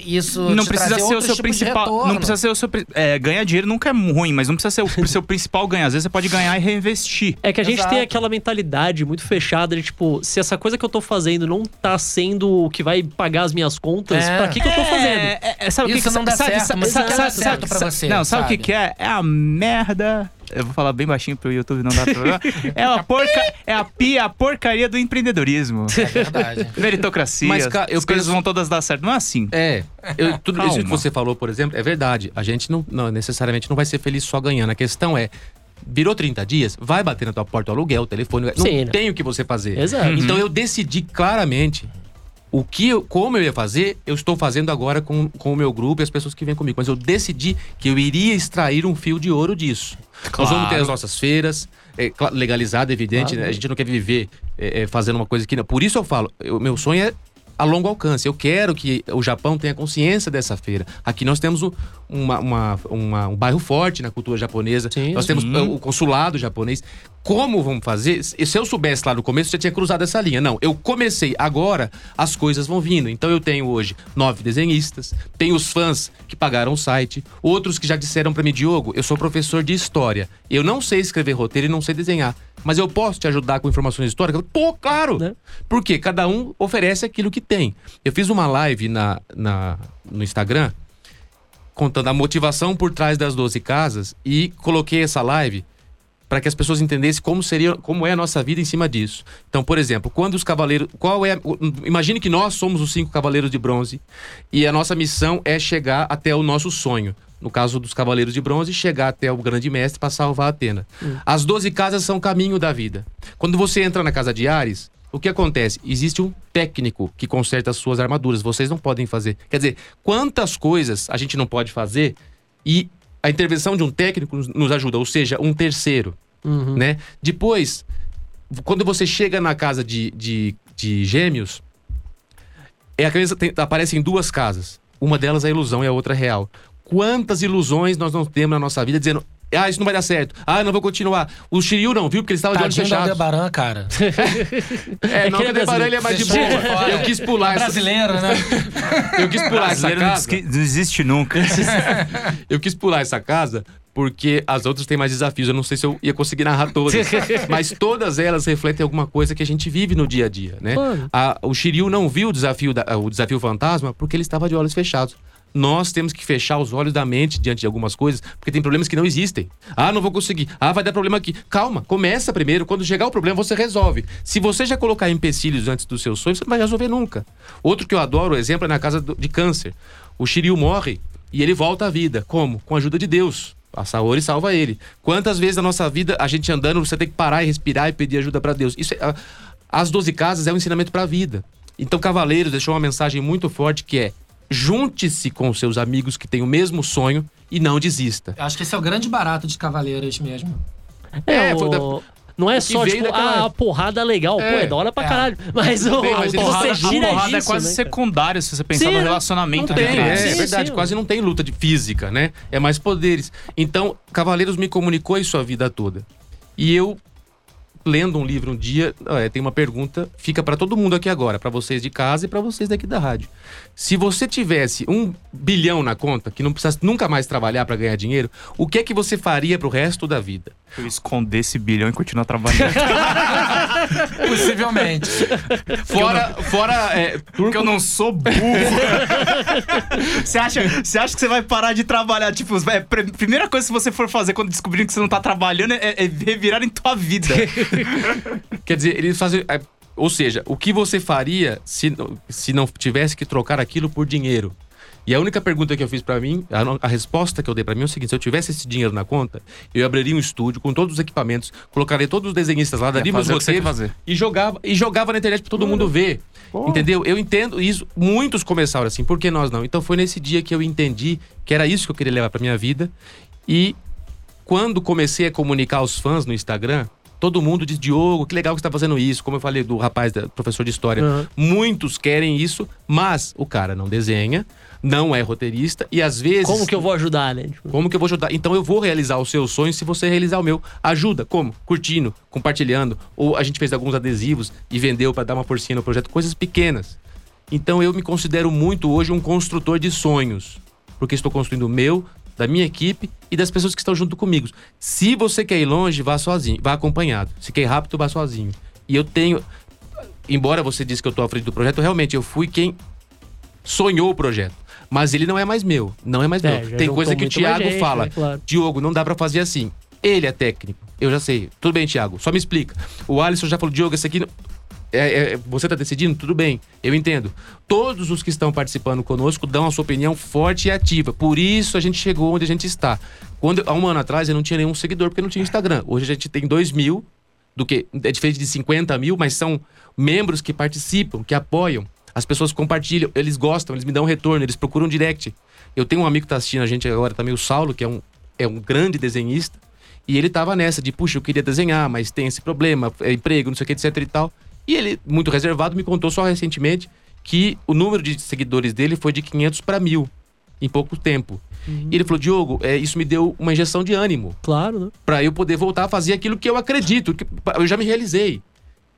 e isso. Não te precisa ser o seu principal. Não precisa ser o seu. É, ganhar dinheiro nunca é ruim, mas não precisa ser o seu principal ganho. Às vezes você pode ganhar e reinvestir. É que a gente Exato. tem aquela mentalidade muito fechada de tipo, se essa coisa que eu tô fazendo não tá sendo o que vai pagar as minhas contas, É. pra que, que eu tô fazendo? É, é, sabe o Isso que não dá sabe, certo, sabe, mas sabe, isso sabe, certo pra sabe- você, Não, sabe o que, que é? É a merda. Eu vou falar bem baixinho pro YouTube não dar problema. [laughs] É a porca, é a pia, a porcaria do empreendedorismo. É verdade. [laughs] Meritocracia. Mas, cara, eu as coisas penso- vão todas dar certo. Não é assim. É, eu- [laughs] tudo isso que Calma. você falou, por exemplo, é verdade. A gente não, não, necessariamente não vai ser feliz só ganhando. A questão é, virou 30 dias, vai bater na tua porta o aluguel, o telefone, não Sim, né? tem o que você fazer. Exato. Então eu decidi claramente o que eu, como eu ia fazer, eu estou fazendo agora com, com o meu grupo e as pessoas que vêm comigo. Mas eu decidi que eu iria extrair um fio de ouro disso. Nós vamos ter as nossas feiras, é, legalizado, evidente, Claro. né? A gente não quer viver é, é, fazendo uma coisa que não. Por isso eu falo, o meu sonho é a longo alcance. Eu quero que o Japão tenha consciência dessa feira. Aqui nós temos o- uma- uma- uma- um bairro forte na cultura japonesa. Sim, nós temos sim. uh, o consulado japonês. Como vamos fazer? Se eu soubesse lá no começo, já tinha cruzado essa linha. Não, eu comecei agora, as coisas vão vindo. Então eu tenho hoje nove desenhistas, tenho os fãs que pagaram o site, outros que já disseram pra mim, Diogo, eu sou professor de história. Eu não sei escrever roteiro e não sei desenhar. Mas eu posso te ajudar com informações históricas? Pô, claro! Né? Porque cada um oferece aquilo que tem. Eu fiz uma live na, na, no Instagram contando a motivação por trás das 12 casas e coloquei essa live para que as pessoas entendessem como seria, como é a nossa vida em cima disso. Então, por exemplo, quando os cavaleiros, qual é, imagine que nós somos os cinco cavaleiros de bronze e a nossa missão é chegar até o nosso sonho. No caso dos cavaleiros de bronze, chegar até o grande mestre para salvar Atena. As 12 casas são o caminho da vida. Quando você entra na casa de Ares, o que acontece? Existe um técnico que conserta as suas armaduras. Vocês não podem fazer. Quer dizer, quantas coisas a gente não pode fazer e a intervenção de um técnico nos- nos ajuda, ou seja, um terceiro, Uhum. né? Depois, quando você chega na casa de, de, de gêmeos, é a criança tem, aparecem duas casas. Uma delas é ilusão e a outra é real. Quantas ilusões nós não temos na nossa vida dizendo, ah, isso não vai dar certo, ah, não vou continuar. O Shiryu não viu porque ele estava de olhos Tadinho do fechados. Aldebaran, cara. [laughs] É, não, é o Aldebaran ele é mais de boa. eu quis pular essa, Brasileiro, né? [laughs] eu quis pular essa Brasileiro não casa. desqui- não existe nunca. [laughs] Eu quis pular essa casa porque as outras têm mais desafios. Eu não sei se eu ia conseguir narrar todas. mas todas elas refletem alguma coisa que a gente vive no dia a dia, né? A- o Shiryu não viu o desafio, da- o desafio fantasma porque ele estava de olhos fechados. Nós temos que fechar os olhos da mente diante de algumas coisas, porque tem problemas que não existem. Ah, não vou conseguir. Ah, vai dar problema aqui. Calma, começa primeiro. Quando chegar o problema, você resolve. Se você já colocar empecilhos antes dos seus sonhos, você não vai resolver nunca. Outro que eu adoro, o exemplo, é na casa de câncer. O Shiryu morre e ele volta à vida. Como? Com a ajuda de Deus. A Saori salva ele. Quantas vezes na nossa vida a gente andando, você tem que parar e respirar e pedir ajuda pra Deus? Isso é, a- as 12 casas é um ensinamento pra vida. Então, Cavaleiros deixou uma mensagem muito forte que é: junte-se com os seus amigos que têm o mesmo sonho e não desista. Acho que esse é o grande barato de Cavaleiros mesmo. É, É, foi o- da- Não é só, tipo, daquela ah, a porrada legal. Pô, é É, da hora pra é. caralho. Mas, o Bem, mas que você porrada, gira a é porrada disso, é quase né, cara? secundário se você pensar Sim, no relacionamento. Tem, tem, é, sim, é verdade. sim. Quase não tem luta de física, né? É mais poderes. Então, Cavaleiros me comunicou isso a vida toda. E eu, lendo um livro um dia, é, tem uma pergunta, fica pra todo mundo aqui agora, pra vocês de casa e pra vocês daqui da rádio. Se você tivesse um bilhão na conta, que não precisasse nunca mais trabalhar pra ganhar dinheiro, o que é que você faria pro resto da vida? Eu esconder esse bilhão e continuar trabalhando. [laughs] Possivelmente. Fora, fora é, Porque eu não sou burro. [laughs] você, acha, você acha que você vai parar de trabalhar? Tipo, é, pr- primeira coisa que você for fazer quando descobrir que você não tá trabalhando é, é revirar em tua vida. Quer dizer, eles fazem. é, Ou seja, o que você faria se, não- se não tivesse que trocar aquilo por dinheiro? E a única pergunta que eu fiz pra mim, a, a resposta que eu dei pra mim é o seguinte: se eu tivesse esse dinheiro na conta, eu abriria um estúdio com todos os equipamentos, colocaria todos os desenhistas lá, daria meus você quer roteiros fazer. e jogava, e jogava na internet pra todo mundo ver. Entendeu? Eu entendo isso. Muitos começaram assim, por que nós não? Então foi nesse dia que eu entendi que era isso que eu queria levar pra minha vida. E quando comecei a comunicar aos fãs no Instagram, todo mundo diz: Diogo, que legal que você tá fazendo isso. Como eu falei do rapaz, da, professor de história. Uhum. Muitos querem isso, mas o cara não desenha, não é roteirista e às vezes. Como que eu vou ajudar, né? Tipo, Como que eu vou ajudar? Então eu vou realizar o seu sonho se você realizar o meu. Ajuda, como? Curtindo, compartilhando. Ou a gente fez alguns adesivos e vendeu para dar uma porcinha no projeto, coisas pequenas. Então eu me considero muito hoje um construtor de sonhos. Porque estou construindo o meu, da minha equipe e das pessoas que estão junto comigo. Se você quer ir longe, vá sozinho, vá acompanhado. Se quer ir rápido, vá sozinho. E eu tenho. Embora você disse que eu estou à frente do projeto, realmente eu fui quem sonhou o projeto. Mas ele não é mais meu. Não é mais É, meu. Tem coisa que o Thiago gente, fala. né? Claro. Diogo, não dá pra fazer assim. Ele é técnico. Eu já sei. Tudo bem, Thiago. Só me explica. O Alisson já falou, Diogo, esse aqui. É- é- você tá decidindo? Tudo bem. Eu entendo. Todos os que estão participando conosco dão a sua opinião forte e ativa. Por isso a gente chegou onde a gente está. Quando, há um ano atrás eu não tinha nenhum seguidor porque não tinha Instagram. Hoje a gente tem 2 mil, do que é diferente de 50 mil, mas são membros que participam, que apoiam. As pessoas compartilham, eles gostam, eles me dão retorno, eles procuram direct. Eu tenho um amigo que tá assistindo a gente agora também, o Saulo, que é um, é um grande desenhista. E ele tava nessa de, puxa, eu queria desenhar, mas tem esse problema, é emprego, não sei o que, etc e tal. E ele, muito reservado, me contou só recentemente que o número de seguidores dele foi de 500 para mil em pouco tempo. E ele falou, Diogo, é, isso me deu uma injeção de ânimo Claro, né? Pra eu poder voltar a fazer aquilo que eu acredito, que eu já me realizei.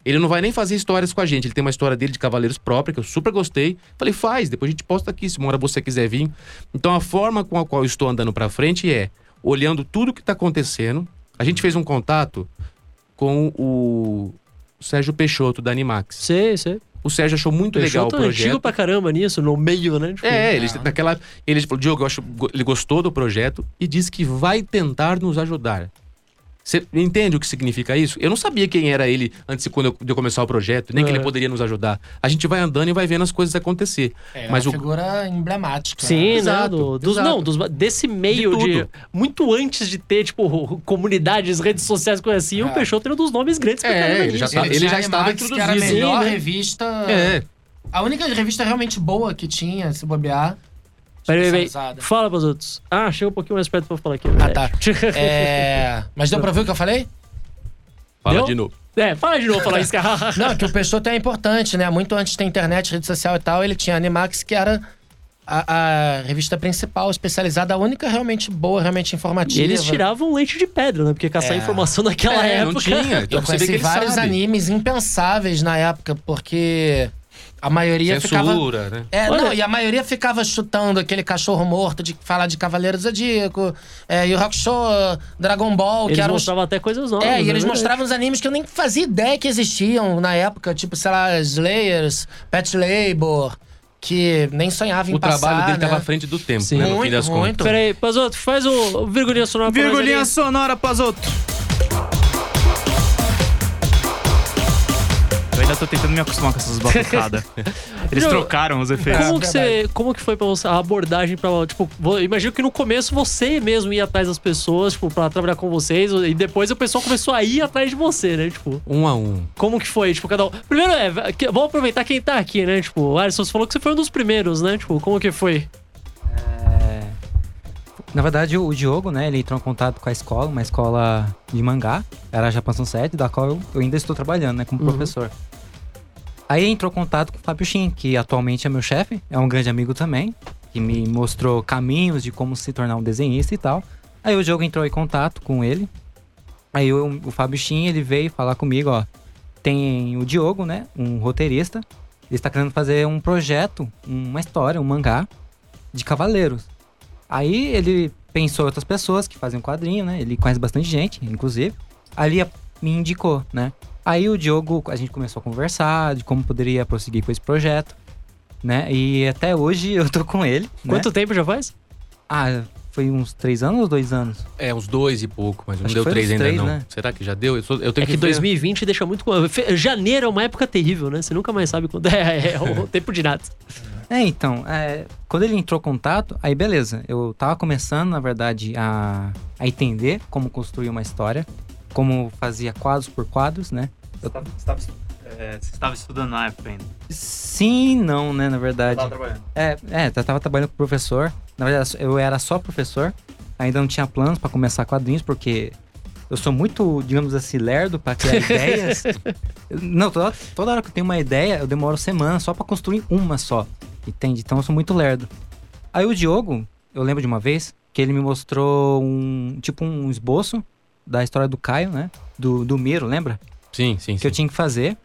Ele não vai nem fazer histórias com a gente, ele tem uma história dele de Cavaleiros própria, que eu super gostei. Falei, faz, depois a gente posta aqui, se uma hora você quiser vir. Então a forma com a qual eu estou andando pra frente é olhando tudo que tá acontecendo. A gente fez um contato com o Sérgio Peixoto, da Animax. Sei, sei. O Sérgio achou muito legal o Peixoto é projeto. antigo pra caramba nisso, no meio, né? Tipo, É, ele, naquela, ele falou, Diogo, eu acho, ele gostou do projeto e disse que vai tentar nos ajudar. Você entende o que significa isso? Eu não sabia quem era ele antes de quando eu, de eu começar o projeto, nem que É. ele poderia nos ajudar. A gente vai andando e vai vendo as coisas acontecer. É Mas uma o- figura emblemática. Sim, né? Exato, Do, dos, exato. não, dos, desse meio De de. Muito antes de ter, tipo, comunidades, redes sociais, coisa assim, o É. Peixoto era um dos nomes grandes pra É, ele já tá- Ele, ele já estava Animax, Que era a introduzido. melhor Sim, né? revista. É. A única revista realmente boa que tinha, se bobear. Peraí, peraí. Fala pros outros. Ah, chega um pouquinho mais perto pra eu falar aqui. Ah, tá. É, Mas deu pra ver o que eu falei? Fala Deu? de novo. É, fala de novo falar isso, cara. [laughs] Não, que o Peixoto é importante, né? Muito antes de ter internet, rede social e tal, ele tinha a Animax, que era a, a revista principal, especializada, a única realmente boa, realmente E informativa. eles tiravam leite de pedra, né? Porque caçar É. informação naquela É, não época. tinha. [laughs] Eu Então você vê conheci vários sabe. animes impensáveis na época, porque a maioria ficava. Censura, né? É, Olha- não, e a maioria ficava chutando aquele cachorro morto de falar de Cavaleiro do Zodíaco, é, e o Rock Show, Dragon Ball, Eles que eram os mostravam até coisas novas. É, e né? eles Verdade. mostravam os animes que eu nem fazia ideia que existiam na época, tipo, sei lá, Slayers, Pet Labor, que nem sonhava em O passar, trabalho dele né? estava à frente do tempo, Sim. né? No fim Muito, das muito. contas. Peraí, Pazoto, faz o virgulinha sonora pra Virgulinha ali. sonora, Pazoto. Ainda tô tentando me acostumar com essas batucadas. [laughs] Eles trocaram os efeitos. Como que, É, você, como que foi pra você a abordagem pra. Tipo, imagino que no começo você mesmo ia atrás das pessoas, tipo, pra trabalhar com vocês, e depois o pessoal começou a ir atrás de você, né? Tipo, Um a um. como que foi? Tipo, cada um. Primeiro, é, que- vamos aproveitar quem tá aqui, né? Tipo, o Alisson, você falou que você foi um dos primeiros, né? Tipo, como que foi? Na verdade, o Diogo, né, ele entrou em contato com a escola, uma escola de mangá, era a Japan 7, da qual eu, eu ainda estou trabalhando, né, como Uhum. professor. Aí entrou em contato com o Fábio Shin, que atualmente é meu chefe, é um grande amigo também, que me mostrou caminhos de como se tornar um desenhista e tal. Aí o Diogo entrou em contato com ele. Aí o, o Fábio Shin, ele veio falar comigo, ó, tem o Diogo, né, um roteirista, ele está querendo fazer um projeto, uma história, um mangá de cavaleiros. Aí ele pensou em outras pessoas que fazem um quadrinho, né? Ele conhece bastante gente, inclusive. Ali me indicou, né? Aí o Diogo, a gente começou a conversar de como poderia prosseguir com esse projeto, né? E até hoje eu tô com ele. né? Quanto tempo já faz? Ah, foi uns três anos ou dois anos? É, uns dois e pouco, mas não Acho deu que três ainda três, não. né? Será que já deu? Eu, sou- eu tenho É que ver. 2020 deixa muito. Janeiro é uma época terrível, né? Você nunca mais sabe quando é, é o tempo de nada. É, então, é, quando ele entrou em contato, aí beleza. Eu tava começando, na verdade, a, a entender como construir uma história, como fazia quadros por quadros, né? Você estava, você estava estudando na época ainda. Sim não, né, na verdade. trabalhando. É, é, eu tava trabalhando com professor. Na verdade, eu era só professor. Ainda não tinha planos pra começar quadrinhos, porque eu sou muito, digamos assim, lerdo pra criar [laughs] ideias. Não, toda, toda hora que eu tenho uma ideia, eu demoro semanas só pra construir uma só. Entende? Então eu sou muito lerdo. Aí o Diogo, eu lembro de uma vez que ele me mostrou um, tipo um esboço da história do Caio, né? Do, do Miro, lembra? Sim, sim, que sim. eu tinha que fazer.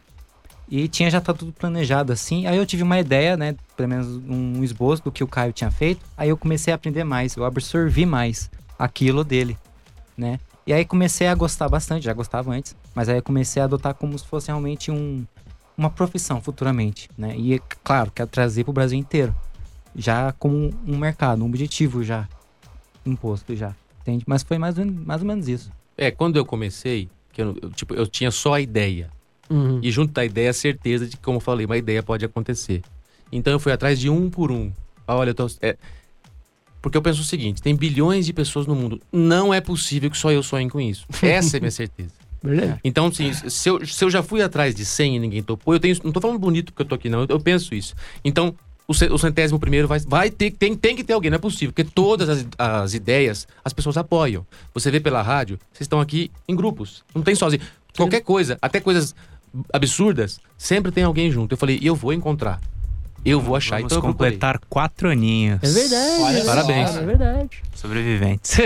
E tinha já tá tudo planejado assim. Aí eu tive uma ideia, né? Pelo menos um esboço do que o Caio tinha feito. Aí eu comecei a aprender mais, eu absorvi mais aquilo dele, né? E aí comecei a gostar bastante, já gostava antes, mas aí eu comecei a adotar como se fosse realmente um, uma profissão futuramente, né? E é claro, quero trazer pro Brasil inteiro, já como um mercado, um objetivo já imposto já, entende? Mas foi mais, mais ou menos isso. É, quando eu comecei, que eu, eu, tipo, eu tinha só a ideia. Uhum. E junto da ideia, a certeza de que, como eu falei, uma ideia pode acontecer. Então eu fui atrás de um por um. Ah, Olha, eu tô. é, porque eu penso o seguinte: tem bilhões de pessoas no mundo. Não é possível que só eu sonhe com isso. [laughs] Essa é a minha certeza. Verdade. Então, assim, se eu, se eu já fui atrás de 100 e ninguém topou, eu tenho. Não tô falando bonito porque eu tô aqui, não. Eu, eu penso isso. Então, o, ce- o centésimo primeiro vai, vai ter, tem, tem que ter alguém, não é possível. Porque todas as, as ideias, as pessoas apoiam. Você vê pela rádio, vocês estão aqui em grupos. Não tem sozinho. Qualquer coisa, até coisas absurdas, sempre tem alguém junto. Eu falei, eu vou encontrar. Eu vou achar. Vamos então completar quatro aninhos. É verdade. Olha Parabéns. É verdade. Sobreviventes.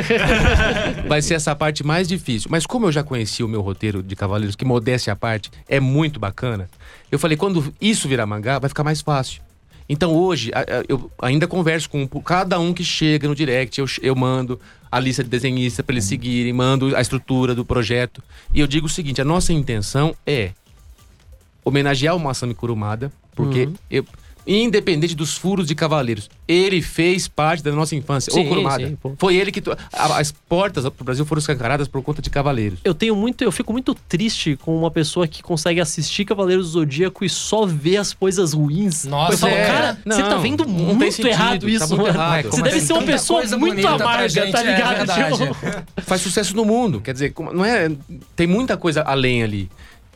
[laughs] vai ser essa parte mais difícil. Mas como eu já conheci o meu roteiro de Cavaleiros, que modéstia à parte, é muito bacana, eu falei, quando isso virar mangá, vai ficar mais fácil. Então hoje, eu ainda converso com cada um que chega no direct, eu, eu mando a lista de desenhistas para eles seguirem, mando a estrutura do projeto. E eu digo o seguinte, a nossa intenção é homenagear o Masami Kurumada, porque Uhum. eu- independente dos furos de Cavaleiros, ele fez parte da nossa infância. Sim, o Kurumada. sim. Foi ele que. As portas pro Brasil foram escancaradas por conta de Cavaleiros. Eu tenho muito, eu fico muito triste com uma pessoa que consegue assistir Cavaleiros do Zodíaco e só ver as coisas ruins. Nossa, eu falo, é. cara, você tá Não, vendo não muito sentido, errado tá isso, muito mano. errado. Você deve assim? ser uma pessoa muito amarga, gente, tá é ligado? Tipo, [laughs] Faz sucesso no mundo. Quer dizer, como- não é. Tem muita coisa além ali.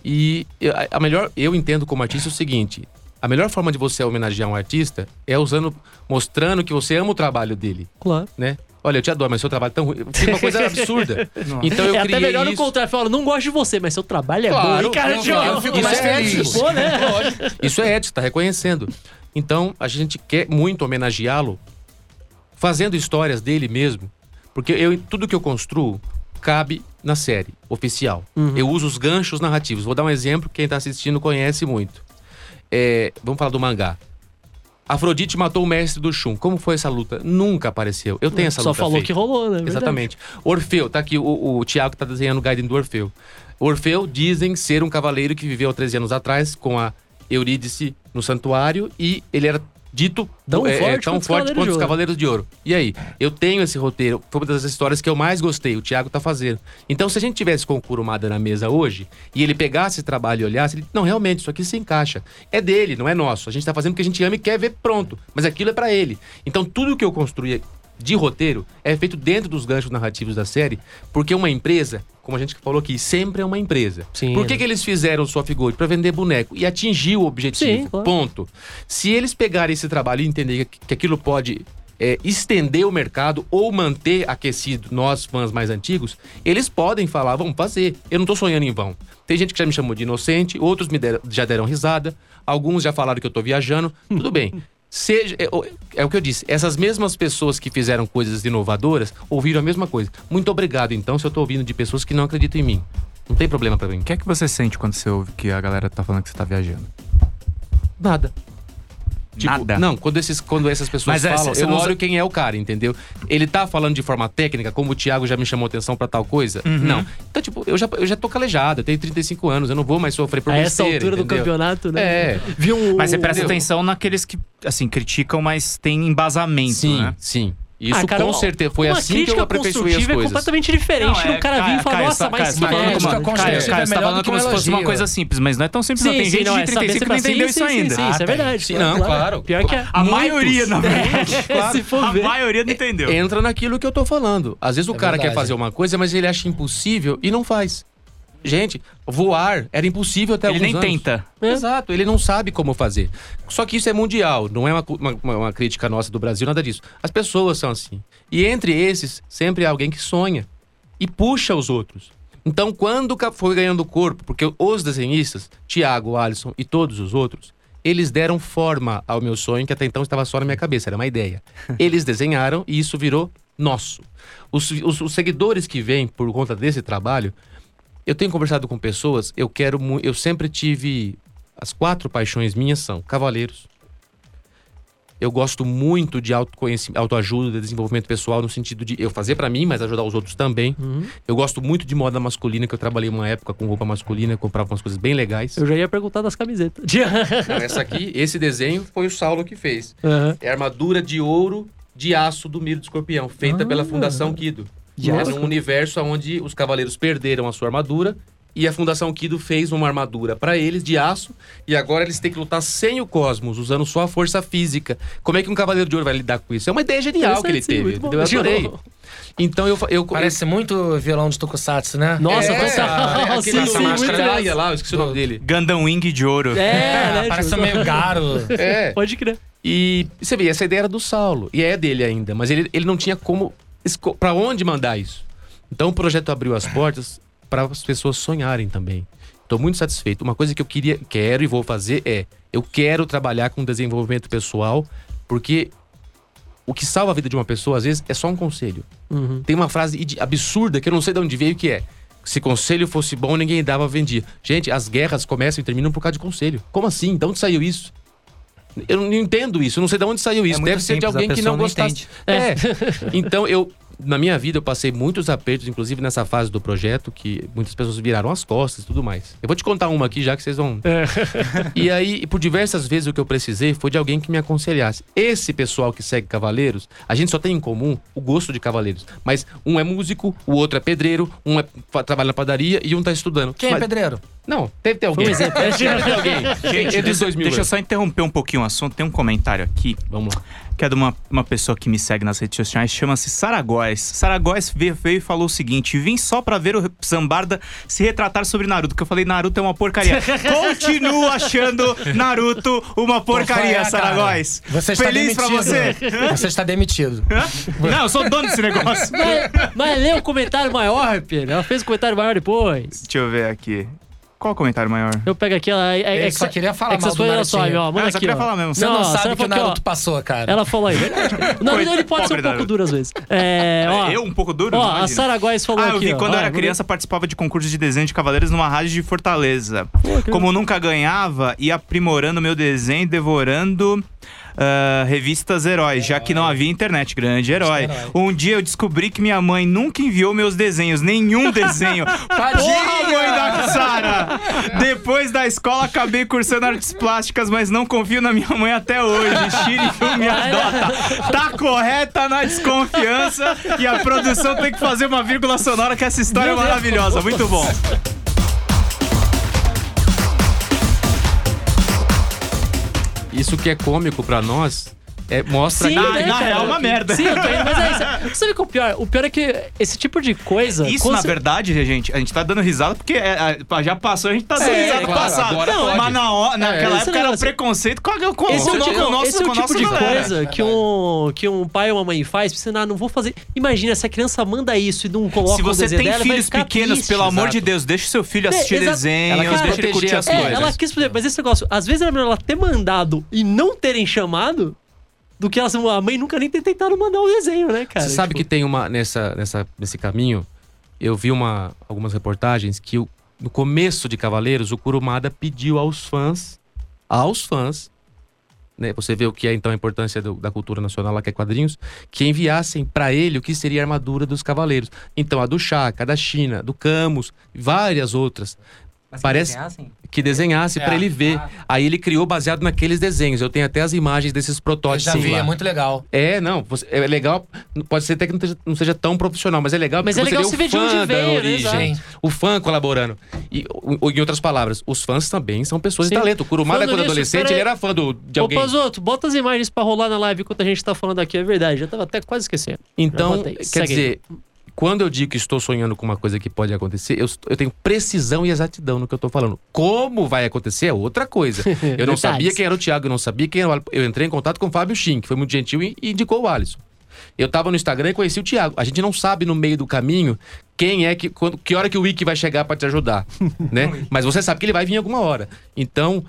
E a- a melhor. Eu entendo como artista o seguinte. A melhor forma de você homenagear um artista é usando, mostrando que você ama o trabalho dele, claro. né? Olha, eu te adoro, mas seu trabalho é tão ruim. Fica uma coisa [laughs] absurda. Então eu é criei até melhor no isso. contrário. Fala, não gosto de você, mas seu trabalho é Claro, bom. hein, cara, eu- tio? eu fico Isso mais é feliz. ético. Pô, né? Isso é ético, tá reconhecendo. Então, a gente quer muito homenageá-lo fazendo histórias dele mesmo. Porque eu, tudo que eu construo cabe na série oficial. Uhum. Eu uso os ganchos narrativos. Vou dar um exemplo que quem tá assistindo conhece muito. É, vamos falar do mangá. Afrodite matou o mestre do Shun. Como foi essa luta? Nunca apareceu. Eu tenho essa Só luta falou feita. que rolou, né? Verdade. Exatamente. Orfeu, tá aqui o, o Tiago tá desenhando o Gaiden do Orfeu. Orfeu dizem ser um cavaleiro que viveu há 13 anos atrás com a Eurídice no santuário e ele era dito Tão é, é, forte tão quanto os forte Cavaleiros quanto de os Ouro. Cavaleiros de Ouro. E aí? Eu tenho esse roteiro, foi uma das histórias que eu mais gostei, o Tiago tá fazendo. Então, se a gente tivesse com o Kurumada na mesa hoje e ele pegasse esse trabalho e olhasse, ele, não, realmente, isso aqui se encaixa. É dele, não é nosso. A gente tá fazendo porque a gente ama e quer ver pronto. Mas aquilo é pra ele. Então, tudo que eu construí de roteiro é feito dentro dos ganchos narrativos da série, porque uma empresa, como a gente falou aqui, sempre é uma empresa. Sim, Por que, né? que eles fizeram o Soft Gold? Pra vender boneco e atingir o objetivo. Sim, claro. Ponto. Se eles pegarem esse trabalho e entenderem que, que aquilo pode é, estender o mercado ou manter aquecido nós, fãs mais antigos, eles podem falar, vamos fazer. Eu não tô sonhando em vão. Tem gente que já me chamou de inocente, outros me deram- já deram risada, alguns já falaram que eu tô viajando. Tudo bem. [laughs] Seja, é, o- é o que eu disse, essas mesmas pessoas que fizeram coisas inovadoras ouviram a mesma coisa. Muito obrigado, então, se eu tô ouvindo de pessoas que não acreditam em mim. Não tem problema pra mim. O que é que você sente quando você ouve que a galera tá falando que você tá viajando? Nada. Tipo, Nada? Não, quando, esses, quando essas pessoas Mas é, falam, cê- cê eu não olho usa- quem é o cara, entendeu? Ele tá falando de forma técnica, como o Thiago já me chamou atenção pra tal coisa? Uhum. Não. Então, tipo, eu já, eu já tô calejado, eu tenho 35 anos, eu não vou mais sofrer por A essa altura do entendeu? campeonato, né? É. Vi um, Mas você presta entendeu? atenção naqueles que, assim, criticam, mas tem embasamento, Sim, né? sim. Isso Ah, cara, com certeza. Foi uma assim que eu aperfeiçoei as é coisas. completamente diferente Não, do é, cara vir e falar, nossa, tá- mas que você tá merda. é você tá melhor falando do que como se um fosse uma coisa simples, mas não é tão simples. não. Sim, Tem sim, gente não, de é saber 35 que não entendeu Sim, isso sim, ainda. Sim, sim, isso é verdade. Sim, não, claro. Pior que é. A maioria, na [laughs] verdade. A maioria não entendeu. Entra naquilo que eu tô falando. Às vezes o É cara verdade. quer fazer uma coisa, mas ele acha impossível e não faz. Gente, voar era impossível até Ele alguns nem anos. tenta. É. Exato, ele não sabe como fazer. Só que isso é mundial, não é uma, uma- uma crítica nossa do Brasil, nada disso. As pessoas são assim. E entre esses, sempre há alguém que sonha e puxa os outros. Então, quando foi ganhando corpo, porque os desenhistas, Tiago, Alisson e todos os outros, eles deram forma ao meu sonho, que até então estava só na minha cabeça, era uma ideia. [laughs] Eles desenharam e isso virou nosso. Os, os- os seguidores que vêm por conta desse trabalho, eu tenho conversado com pessoas, eu quero eu sempre tive as quatro paixões minhas são cavaleiros. Eu gosto muito de autoconhecimento, autoajuda, de desenvolvimento pessoal no sentido de eu fazer pra mim, mas ajudar os outros também. Uhum. Eu gosto muito de moda masculina, que eu trabalhei uma época com roupa masculina, comprava umas coisas bem legais. Eu já ia perguntar das camisetas. [laughs] Não, essa aqui, esse desenho foi o Saulo que fez. Aham. É armadura de ouro de aço do Miro do Escorpião, feita pela Fundação Kido. É aço? num universo onde os cavaleiros perderam a sua armadura e a Fundação Kido fez uma armadura pra eles de aço e agora eles têm que lutar sem o cosmos, usando só a força física. Como é que um cavaleiro de ouro vai lidar com isso? É uma ideia genial que ele teve. eu adorei. Então eu, eu, Parece muito vilão de Tokusatsu, né? Nossa, é, total. é, [laughs] aquele Sim, do sim, muito Máscara lá, eu esqueci o nome dele. Gundam Wing de ouro. É, [laughs] né? parece tipo, meio garo. É. Pode crer. E você vê, essa ideia era do Saulo. E é dele ainda. Mas ele, ele não tinha como. Pra onde mandar isso? Então o projeto abriu as portas para as pessoas sonharem também. Tô muito satisfeito. Uma coisa que eu queria, quero e vou fazer é: eu quero trabalhar com desenvolvimento pessoal, porque o que salva a vida de uma pessoa, às vezes, é só um conselho. Uhum. Tem uma frase absurda que eu não sei de onde veio, que é. Se conselho fosse bom, ninguém dava, vendia. Gente, as guerras começam e terminam por causa de conselho. Como assim? De onde saiu isso? Eu não entendo isso, não sei de onde saiu isso. É Deve ser de simples, alguém que não não gostasse. É. então, eu, na minha vida, eu passei muitos apertos, inclusive nessa fase do projeto, que muitas pessoas viraram as costas e tudo mais. Eu vou te contar uma aqui já que vocês vão. E aí, por diversas vezes, o que eu precisei foi de alguém que me aconselhasse. Esse pessoal que segue Cavaleiros, a gente só tem em comum o gosto de Cavaleiros. Mas um é músico, o outro é pedreiro, um é, trabalha na padaria e um tá estudando. Quem é Mas- pedreiro? Não, deve ter alguém. um exemplo. Deve ter alguém. Gente, Entre deixa, deixa eu só interromper um pouquinho o assunto. Tem um comentário aqui, Vamos lá. Que é de uma, uma pessoa que me segue nas redes sociais, chama-se Saragóis. Saragóis veio, veio e falou o seguinte: vim só pra ver o Zambarda se retratar sobre Naruto, que eu falei, Naruto é uma porcaria. [laughs] Continuo achando Naruto uma porcaria? Saragóis. Você está Feliz pra demitido. você. [laughs] Você está demitido. Não, eu sou dono desse negócio. Mas, mas lê o comentário maior, Pedro. Ela fez o comentário maior depois. Deixa eu ver aqui. Qual o comentário maior? Eu pego aqui, ela. É, é, Ele só queria falar é que mal do foram só, ó, manda Ah, eu só aqui, queria ó. falar mesmo. Você não, você sabe que o aqui, ó, Naruto passou, cara. Ela falou aí, verdade. [laughs] Não, Coisa- ele pode ser um pouco Naruto. duro às vezes. É, ó, eu um pouco duro? Ó, a Sara Góes falou Ah, eu aqui. vi. ó. Quando eu era criança, participava de concursos de desenho de cavaleiros numa rádio de Fortaleza. Pô, Como nunca ganhava, ia aprimorando meu desenho, devorando ah, revistas heróis, já que não havia internet. Grande herói. Um dia eu descobri que minha mãe nunca enviou meus desenhos, nenhum [laughs] desenho. Porra, mãe da Sara! Depois da escola, acabei cursando artes plásticas, mas não confio na minha mãe até hoje. Shiryu me adota. Tá correta na desconfiança e a produção tem que fazer uma vírgula sonora que essa história é maravilhosa. Muito bom. Isso que é cômico pra nós, É, mostra Sim, Na- né, na real, é uma merda. Sim, eu tô indo, mas é isso. [laughs] Sabe o que é o pior? O pior é que esse tipo de coisa. Isso, na verdade, gente, a gente tá dando risada porque é, é, já passou, a gente tá dando É, risada claro, passado. agora Não, mas na hora, naquela época era preconceito com, a- com, Esse é o com, tipo, com, nosso, esse é o tipo de galera. coisa que um, que um pai ou uma mãe faz, você não, não vou fazer. Imagina, se a criança manda isso e não coloca Se você tem dela, filhos pequenos, triste. pelo amor de exato. Deus, deixa o seu filho assistir exato. desenho, Ela quis deixa ele curtir as as É, coisas. ela quis mas esse negócio, às vezes era melhor ela ter mandado e não terem chamado do que elas, a mãe nunca nem ter tentado mandar o desenho, né, cara? Você sabe que Tipo, tem uma nessa, nessa nesse caminho. Eu vi uma, algumas reportagens que o- no começo de Cavaleiros o Kurumada pediu aos fãs, aos fãs, né, você vê o que é então a importância do- da cultura nacional lá que é quadrinhos, que enviassem pra ele o que seria a armadura dos cavaleiros. Então a do Chaka, a da China, do Camus, várias outras. Mas Parece- que desenhassem? Que desenhasse É. pra ele ver. Aí ele criou baseado naqueles desenhos. Eu tenho até as imagens desses Eu protótipos. já vi, lá. é muito legal. É, não, é legal, pode ser até que não seja, não seja tão profissional, mas é legal Mas é legal você ver de onde veio, né? origem, Exato. o fã colaborando. E, o- em outras palavras, os fãs também são pessoas Sim. de talento. O Kurumada, quando nisso, adolescente, ele era fã do, de Ô, alguém. Pazoto, bota as imagens pra rolar na live enquanto a gente tá falando aqui, é verdade. Já tava até quase esquecendo. Então, quer segue dizer, quando eu digo que estou sonhando com uma coisa que pode acontecer, eu, eu tenho precisão e exatidão no que eu tô falando. Como vai acontecer é outra coisa. [laughs] Eu não sabia quem era o Thiago, eu não sabia quem era o Alisson. Eu entrei em contato com o Fábio Shin, que foi muito gentil e, e indicou o Alisson. Eu tava no Instagram e conheci o Thiago. A gente não sabe no meio do caminho quem é que. Quando, que hora que o Wiki vai chegar pra te ajudar. [laughs] né? Mas você sabe que ele vai vir em alguma hora. Então,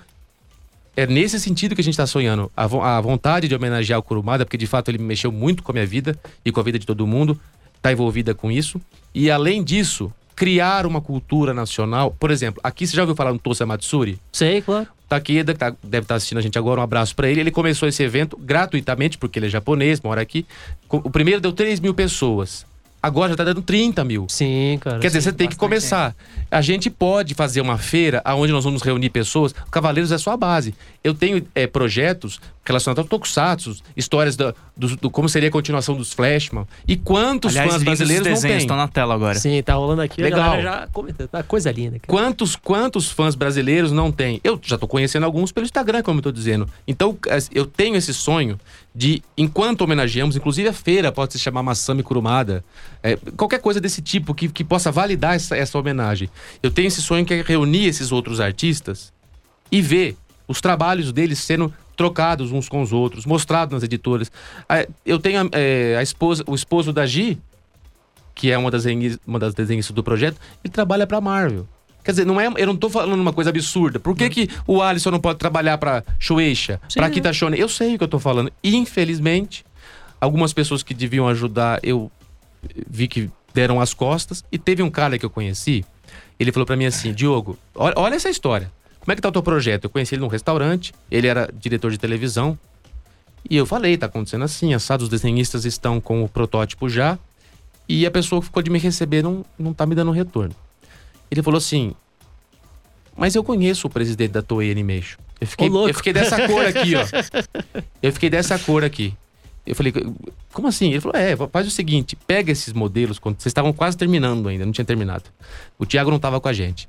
é nesse sentido que a gente tá sonhando. A, vo- a vontade de homenagear o Kurumada, porque de fato ele mexeu muito com a minha vida e com a vida de todo mundo, tá envolvida com isso. E além disso, criar uma cultura nacional. Por exemplo, aqui você já ouviu falar no Tosa Matsuri? Sei, claro. Takeda, que tá- deve estar assistindo a gente agora, um abraço pra ele. Ele começou esse evento gratuitamente, porque ele é japonês, mora aqui. O primeiro deu 3 mil pessoas. Agora já tá dando 30 mil. Sim, cara. Quer dizer, sim. você tem que começar. A gente pode fazer uma feira onde nós vamos reunir pessoas. Cavaleiros é só a base. Eu tenho é, projetos relacionados ao Tokusatsu, histórias da- do, do como seria a continuação dos Flashman. E quantos Aliás, fãs brasileiros não têm? estão na tela agora. Sim, tá rolando aqui. Legal. A galera já comenta. Tá coisa linda, cara. Quantos, quantos fãs brasileiros não tem? Eu já tô conhecendo alguns pelo Instagram, como eu tô dizendo. Então, as- eu tenho esse sonho de, enquanto homenageamos, inclusive a feira pode se chamar Massami Kurumada, é, qualquer coisa desse tipo que, que possa validar essa, essa homenagem. Eu tenho esse sonho que é reunir esses outros artistas e ver os trabalhos deles sendo trocados uns com os outros, mostrados nas editoras. Eu tenho a, é, a esposa, o esposo da Gi, que é uma das, uma das desenhistas do projeto, ele trabalha pra Marvel. Quer dizer, não é, eu não tô falando uma coisa absurda. Por que, que o Alisson não pode trabalhar pra Shueisha, Sim. pra Kitashone? Eu sei o que eu tô falando. Infelizmente, algumas pessoas que deviam ajudar, eu vi que deram as costas. E teve um cara que eu conheci, ele falou pra mim assim, Diogo, olha, olha essa história. Como é que tá o teu projeto? Eu conheci ele num restaurante, ele era diretor de televisão. E eu falei, tá acontecendo assim, assado, os desenhistas estão com o protótipo já. E a pessoa que ficou de me receber não, não tá me dando retorno. Ele falou assim: Mas eu conheço o presidente da Toei Animation. Eu fiquei, Ô, eu fiquei dessa cor aqui, ó. [laughs] Eu fiquei dessa cor aqui. Eu falei, como assim? Ele falou: é, faz o seguinte, pega esses modelos, quando vocês estavam quase terminando ainda, não tinha terminado. O Thiago não tava com a gente.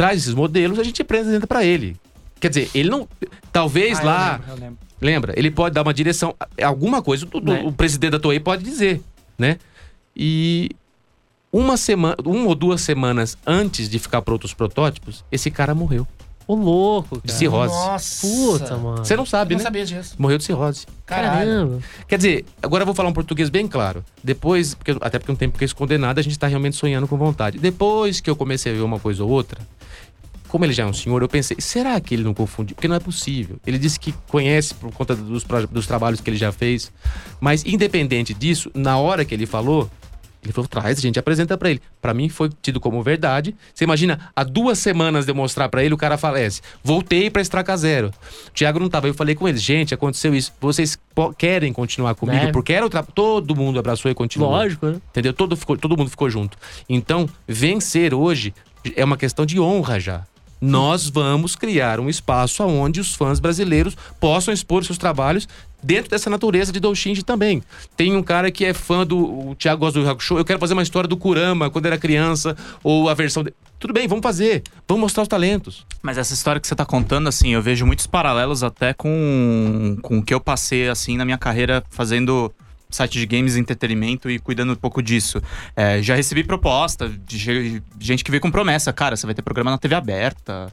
Traz esses modelos, a gente apresenta pra ele. Quer dizer, ele não. Talvez Ah, eu lá. lembro, eu lembro. Lembra? Ele pode dar uma direção, alguma coisa, o, Né? o presidente da Toei pode dizer, né? E uma semana, uma ou duas semanas antes de ficar pronto os protótipos, esse cara morreu Ô, louco, de cara. cirrose. Nossa. Puta, mano. Você não Eu sabe, não né? sabia disso. Morreu de cirrose. Caralho. Caramba. Quer dizer, agora eu vou falar um português bem claro. Depois, porque, até porque não tem porque esconder nada, a gente tá realmente sonhando com vontade. Depois que eu comecei a ver uma coisa ou outra, como ele já é um senhor, eu pensei, será que ele não confundiu? Porque não é possível. Ele disse que conhece por conta dos, dos trabalhos que ele já fez. Mas, independente disso, na hora que ele falou, ele falou, traz, a gente apresenta pra ele. Pra mim foi tido como verdade. Você imagina, há duas semanas de eu mostrar pra ele, o cara falece. Voltei pra Estraca Zero. O Thiago não tava. Eu falei com eles, gente, aconteceu isso. Vocês querem continuar comigo? Né? Porque era o todo mundo abraçou e continuou. Lógico, né? Entendeu? Todo, ficou, todo mundo ficou junto. Então, vencer hoje é uma questão de honra já. Nós vamos criar um espaço onde os fãs brasileiros possam expor seus trabalhos dentro dessa natureza de Doshinji também. Tem um cara que é fã do o Thiago gosta do Yu Hakusho, eu quero fazer uma história do Kurama quando era criança ou a versão de... Tudo bem, vamos fazer. Vamos mostrar os talentos. Mas essa história que você tá contando, assim, eu vejo muitos paralelos até com, com o que eu passei, assim, na minha carreira fazendo site de games e entretenimento e cuidando um pouco disso. É, já recebi proposta de ge- gente que veio com promessa, cara, você vai ter programa na TV aberta.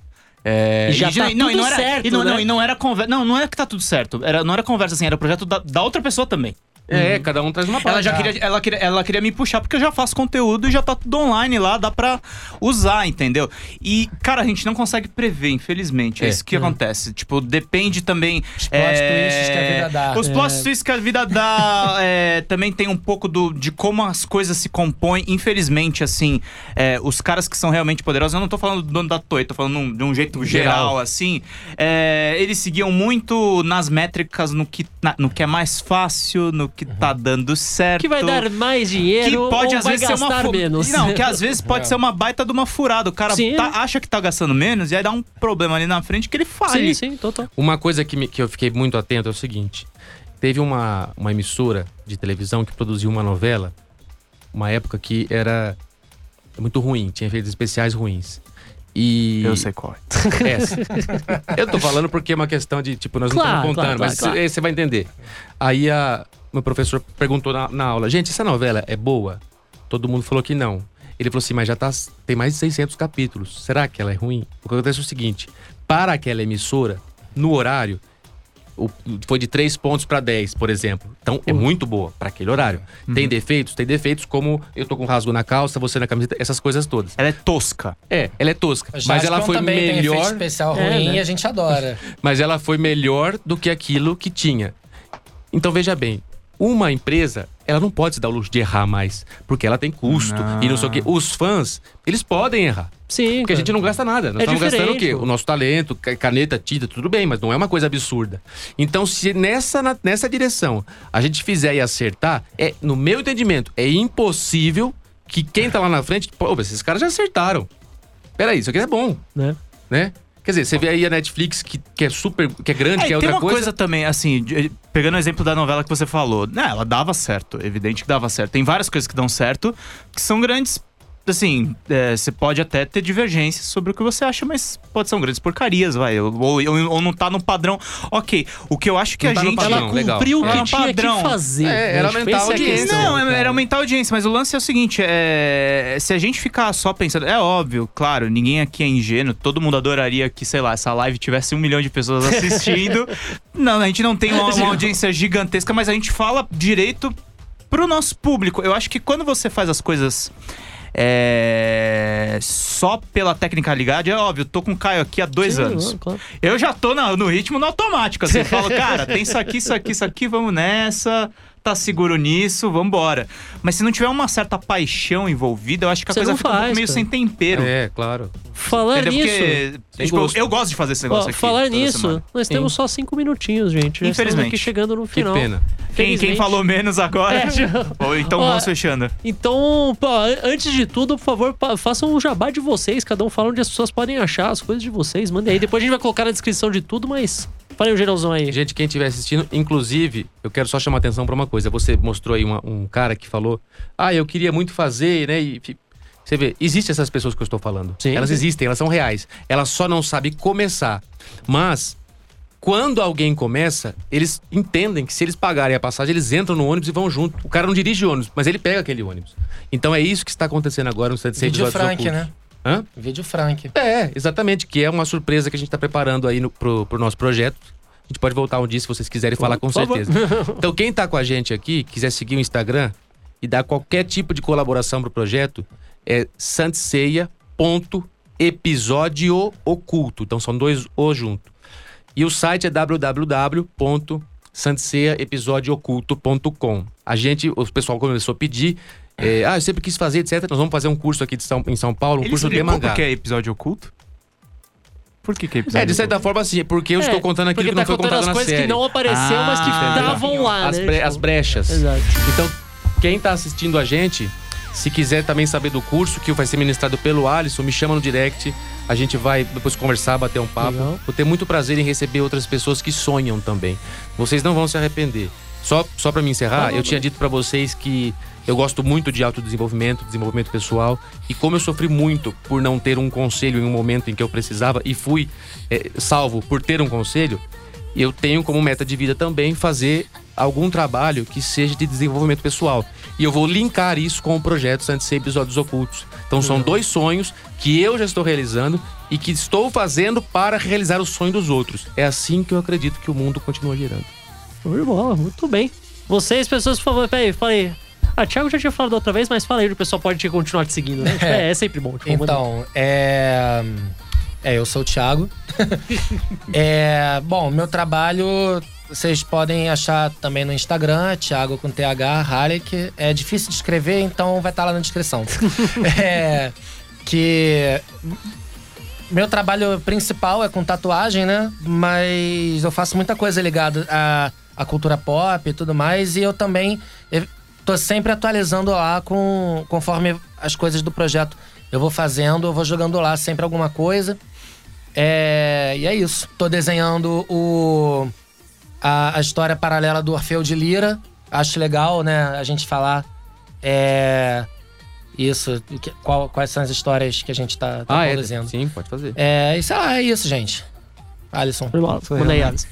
É, E já tá não, tudo não era, certo, e não, né? não, e não era conversa. Não, não é que tá tudo certo. Era, não era conversa assim, era projeto da, da outra pessoa também. É, cada um traz uma parte. Ela já queria, ela, queria, ela queria me puxar porque eu já faço conteúdo e já tá tudo online lá, dá pra usar, entendeu? E, cara, a gente não consegue prever, infelizmente. É, É. isso que acontece. Tipo, depende também. Os plot twists que a vida dá. Os plot twists que a vida dá [laughs] é, também tem um pouco do, de como as coisas se compõem. Infelizmente, assim, é, os caras que são realmente poderosos, eu não tô falando do dono da Toei, tô falando de um jeito geral, Geral. assim. é, eles seguiam muito nas métricas, no que, na- no que é mais fácil, no que tá dando certo. Que vai dar mais dinheiro Que pode ou às vai vezes ser uma gastar menos. Não, que às vezes pode [laughs] ser uma baita de uma furada. O cara tá- acha que tá gastando menos e aí dá um problema ali na frente que ele fale. Sim, sim, total. Uma coisa que, me- que eu fiquei muito atento é o seguinte: teve uma, uma emissora de televisão que produziu uma novela, uma época que era muito ruim, tinha efeitos especiais ruins. E. Eu sei qual. é. [laughs] Essa. Eu tô falando porque é uma questão de, tipo, nós não Claro, estamos contando, claro, mas claro, você vai entender. Aí a, meu professor perguntou na, na aula: gente, essa novela é boa? Todo mundo falou que não. Ele falou assim, mas já tá, tem mais de 600 capítulos. Será que ela é ruim? O que acontece é o seguinte: para aquela emissora, no horário, o- foi de 3 pontos para 10, por exemplo. Então é muito boa para aquele horário. Tem defeitos? Tem defeitos como eu tô com rasgo na calça, você na camiseta, essas coisas todas. Ela é tosca. É, ela é tosca. Mas ela foi também tem melhor. especial É, ruim né? e a gente adora. [laughs] mas ela foi melhor do que aquilo que tinha. Então veja bem, uma empresa, ela não pode se dar o luxo de errar mais, porque ela tem custo Não. e não sei o quê. Os fãs, eles podem errar, Sim. porque a cara. gente não gasta nada. Nós É estamos gastando o quê? pô. O nosso talento, ca- caneta, tinta, tudo bem, mas não é uma coisa absurda. Então, se nessa, na- nessa direção a gente fizer e acertar, é, no meu entendimento, é impossível que quem tá lá na frente, pô, esses caras já acertaram. Peraí, isso aqui é bom, Né? né? Quer dizer, você vê aí a Netflix, que, que é super, que é grande, É, que é e tem outra uma coisa... coisa também, assim, de- pegando o exemplo da novela que você falou. Né, ela dava certo, evidente que dava certo. Tem várias coisas que dão certo, que são grandes. Assim, é, você pode até ter divergências sobre o que você acha, mas pode ser grandes porcarias, vai. Ou, ou, ou não tá no padrão. Ok, o que eu acho que Não a tá gente. padrão, Ela legal. cumpriu o Ela é que um tinha padrão. que fazer. É, né? era Tipo, aumentar essa a é audiência. questão, Não, é- cara. era aumentar a audiência, mas o lance é o seguinte: é, se a gente ficar só pensando, é óbvio, claro, ninguém aqui é ingênuo, todo mundo adoraria que, sei lá, essa live tivesse um milhão de pessoas assistindo. [laughs] não, a gente não tem uma, uma [laughs] audiência gigantesca, mas a gente fala direito pro nosso público. Eu acho que quando você faz as coisas. É, só pela tecnicalidade, é óbvio, eu tô com o Caio aqui há dois Sim, anos. claro. Eu já tô na- no ritmo no automático, assim. Eu falo, [laughs] cara, tem isso aqui, isso aqui, isso aqui, vamos nessa. Tá seguro nisso, vambora. Mas se não tiver uma certa paixão envolvida, eu acho que a Você coisa fica um faz, meio cara. sem tempero. É, claro. Falar Entendeu? nisso. Porque, tipo, eu, gosto. eu gosto de fazer esse Ó, negócio aqui. falar nisso, semana. nós Sim. temos só cinco minutinhos, gente. Já estamos Infelizmente. aqui chegando no Que final. pena. Quem, quem falou menos agora? É, [laughs] já- então Ó, vamos fechando. Então, pô, an- antes de tudo, por favor, façam um jabá de vocês. Cada um fala onde as pessoas podem achar as coisas de vocês. Mandem aí. Depois a gente vai colocar na descrição de tudo, mas falem o geralzão aí. Gente, quem estiver assistindo, inclusive, eu quero só chamar atenção pra uma coisa. Você mostrou aí uma- um cara que falou: Ah, eu queria muito fazer, né? E, você vê, existem essas pessoas que eu estou falando. Sim. Elas existem, elas são reais. Elas só não sabem começar. Mas, quando alguém começa, eles entendem que se eles pagarem a passagem, eles entram no ônibus e vão junto. O cara não dirige ônibus, mas ele pega aquele ônibus. Então é isso que está acontecendo agora no 106 Vídeo Frank, né? Hã? Vídeo Frank. É, exatamente, que é uma surpresa que a gente tá preparando aí no, pro, pro nosso projeto. A gente pode voltar um dia se vocês quiserem falar com certeza. [laughs] Então, quem tá com a gente aqui, quiser seguir o Instagram e dar qualquer tipo de colaboração pro projeto, é santeceia.episódio oculto. Então, são dois O junto. E o site é www.santeceiaepisodioculto.com. A gente, o pessoal começou a pedir. É, ah, eu sempre quis fazer, etc. Nós vamos fazer um curso aqui de São- em São Paulo, um Ele curso de mangá. por que é episódio oculto? Por que, que é episódio É, de certa oculto? forma, sim, porque eu É, estou contando aquilo que não tá foi contando contado as na coisas série. que não apareceu, mas que Ah, estavam lá, as, né? bre- Tipo, as brechas. Exato. Então, quem tá assistindo a gente, se quiser também saber do curso que vai ser ministrado pelo Alisson, me chama no direct. A gente vai depois conversar, bater um papo. Legal. Vou ter muito prazer em receber outras pessoas que sonham também. Vocês não vão se arrepender. Só, só para me encerrar, Tá bom, eu tá tinha dito para vocês que Eu gosto muito de autodesenvolvimento, desenvolvimento pessoal. E como eu sofri muito por não ter um conselho em um momento em que eu precisava e fui eh, salvo por ter um conselho, eu tenho como meta de vida também fazer algum trabalho que seja de desenvolvimento pessoal. E eu vou linkar isso com o projeto Santos Episódios Ocultos. Então são dois sonhos que eu já estou realizando e que estou fazendo para realizar o sonho dos outros. É assim que eu acredito que o mundo continua girando. De bola, muito bem. Vocês, pessoas, por favor, peraí, falei. Ah, Thiago já tinha falado outra vez, mas fala aí, o pessoal pode continuar te seguindo, né? Tipo, [laughs] É, é sempre bom. Tipo, Então, é. É, eu sou o Thiago. [laughs] é, bom, meu trabalho vocês podem achar também no Instagram, Thiago com TH, Halleck. É difícil de escrever, então vai estar lá na descrição. [laughs] é, que meu trabalho principal é com tatuagem, né? Mas eu faço muita coisa ligada à, à cultura pop e tudo mais. E eu também tô sempre atualizando lá com, conforme as coisas do projeto eu vou fazendo, eu vou jogando lá sempre alguma coisa. É, e é isso. Tô desenhando o, a, a história paralela do Orfeu de Lira. Acho legal, né, a gente falar é, isso. que- qual- quais são as histórias que a gente tá, tá Ah, é? produzindo. Sim, pode fazer. É, e sei lá, é isso, gente. Alisson. Manda aí? Alisson.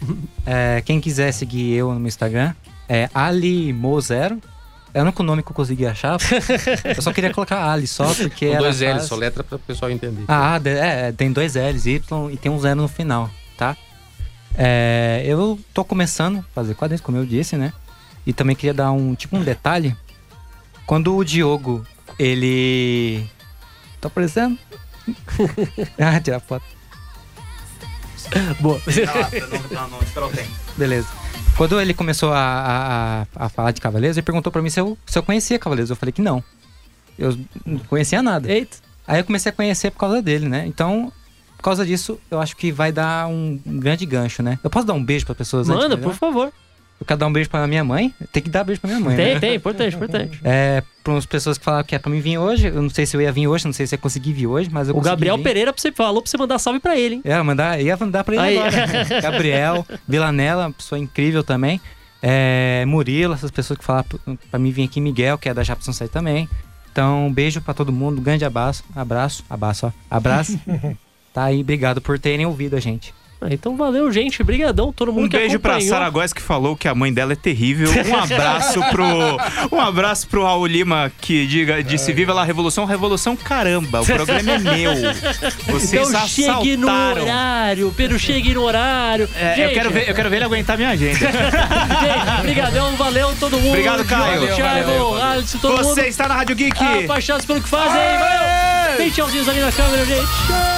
É, quem quiser seguir eu no meu Instagram é alimo0. É o único nome que eu consegui achar. eu só queria colocar Ali só, porque Com era dois L's, só letra para o pessoal entender. Ah, de- é, tem dois L's, Y e tem um zero no final, tá? É, eu tô começando a fazer quadrinhos, como eu disse, né? E também queria dar um tipo um detalhe. Quando o Diogo, ele. Tá aparecendo? [laughs] ah, tirar foto. Boa. Beleza. Quando ele começou a, a, a- falar de Cavaleiros, ele perguntou pra mim se eu, se eu conhecia Cavaleiros. Eu falei que não. Eu não conhecia nada. Eita. Aí eu comecei a conhecer por causa dele, né? Então, por causa disso, eu acho que vai dar um, grande gancho, né? Eu posso dar um beijo pra pessoas antes Manda, de por melhor? favor. Eu quero dar um beijo pra minha mãe. Tem que dar beijo pra minha mãe. Tem, né? tem, importante, importante. É, pra umas pessoas que falaram que é pra mim vir hoje. Eu não sei se eu ia vir hoje, não sei se eu ia conseguir vir hoje, mas eu O consegui Gabriel vir. Pereira pra você, falou pra você mandar salve pra ele, hein? É, mandar, ia mandar pra ele Aí. agora. [laughs] Gabriel, Vilanella, uma pessoa incrível também. É, Murilo, essas pessoas que falaram pra- pra mim vir aqui, Miguel, que é da Japson Sai também. Então, um beijo pra todo mundo, um grande abraço, abraço, abraço, ó, abraço. [laughs] tá aí, obrigado por terem ouvido a gente. Ah, então valeu, gente. Brigadão, todo mundo Um que beijo pra. Sara Góes que falou que a mãe dela é terrível. Um [laughs] abraço pro um abraço pro Raul Lima que diga disse viva a revolução, revolução caramba, o programa é meu. [laughs] Vocês Então chegue no assaltaram. horário, Pedro, chegue no horário. É, eu Gente, quero ver, eu quero ver ele aguentar minha agenda. [laughs] Gente, brigadão, valeu todo mundo. Obrigado, Caio. Thiago, Valeu, Alisson, todo Você mundo. está na Rádio Geek. Apaixonados pelo que fazem. Valeu. Tem tchauzinhos ali na câmera, gente. Tchau.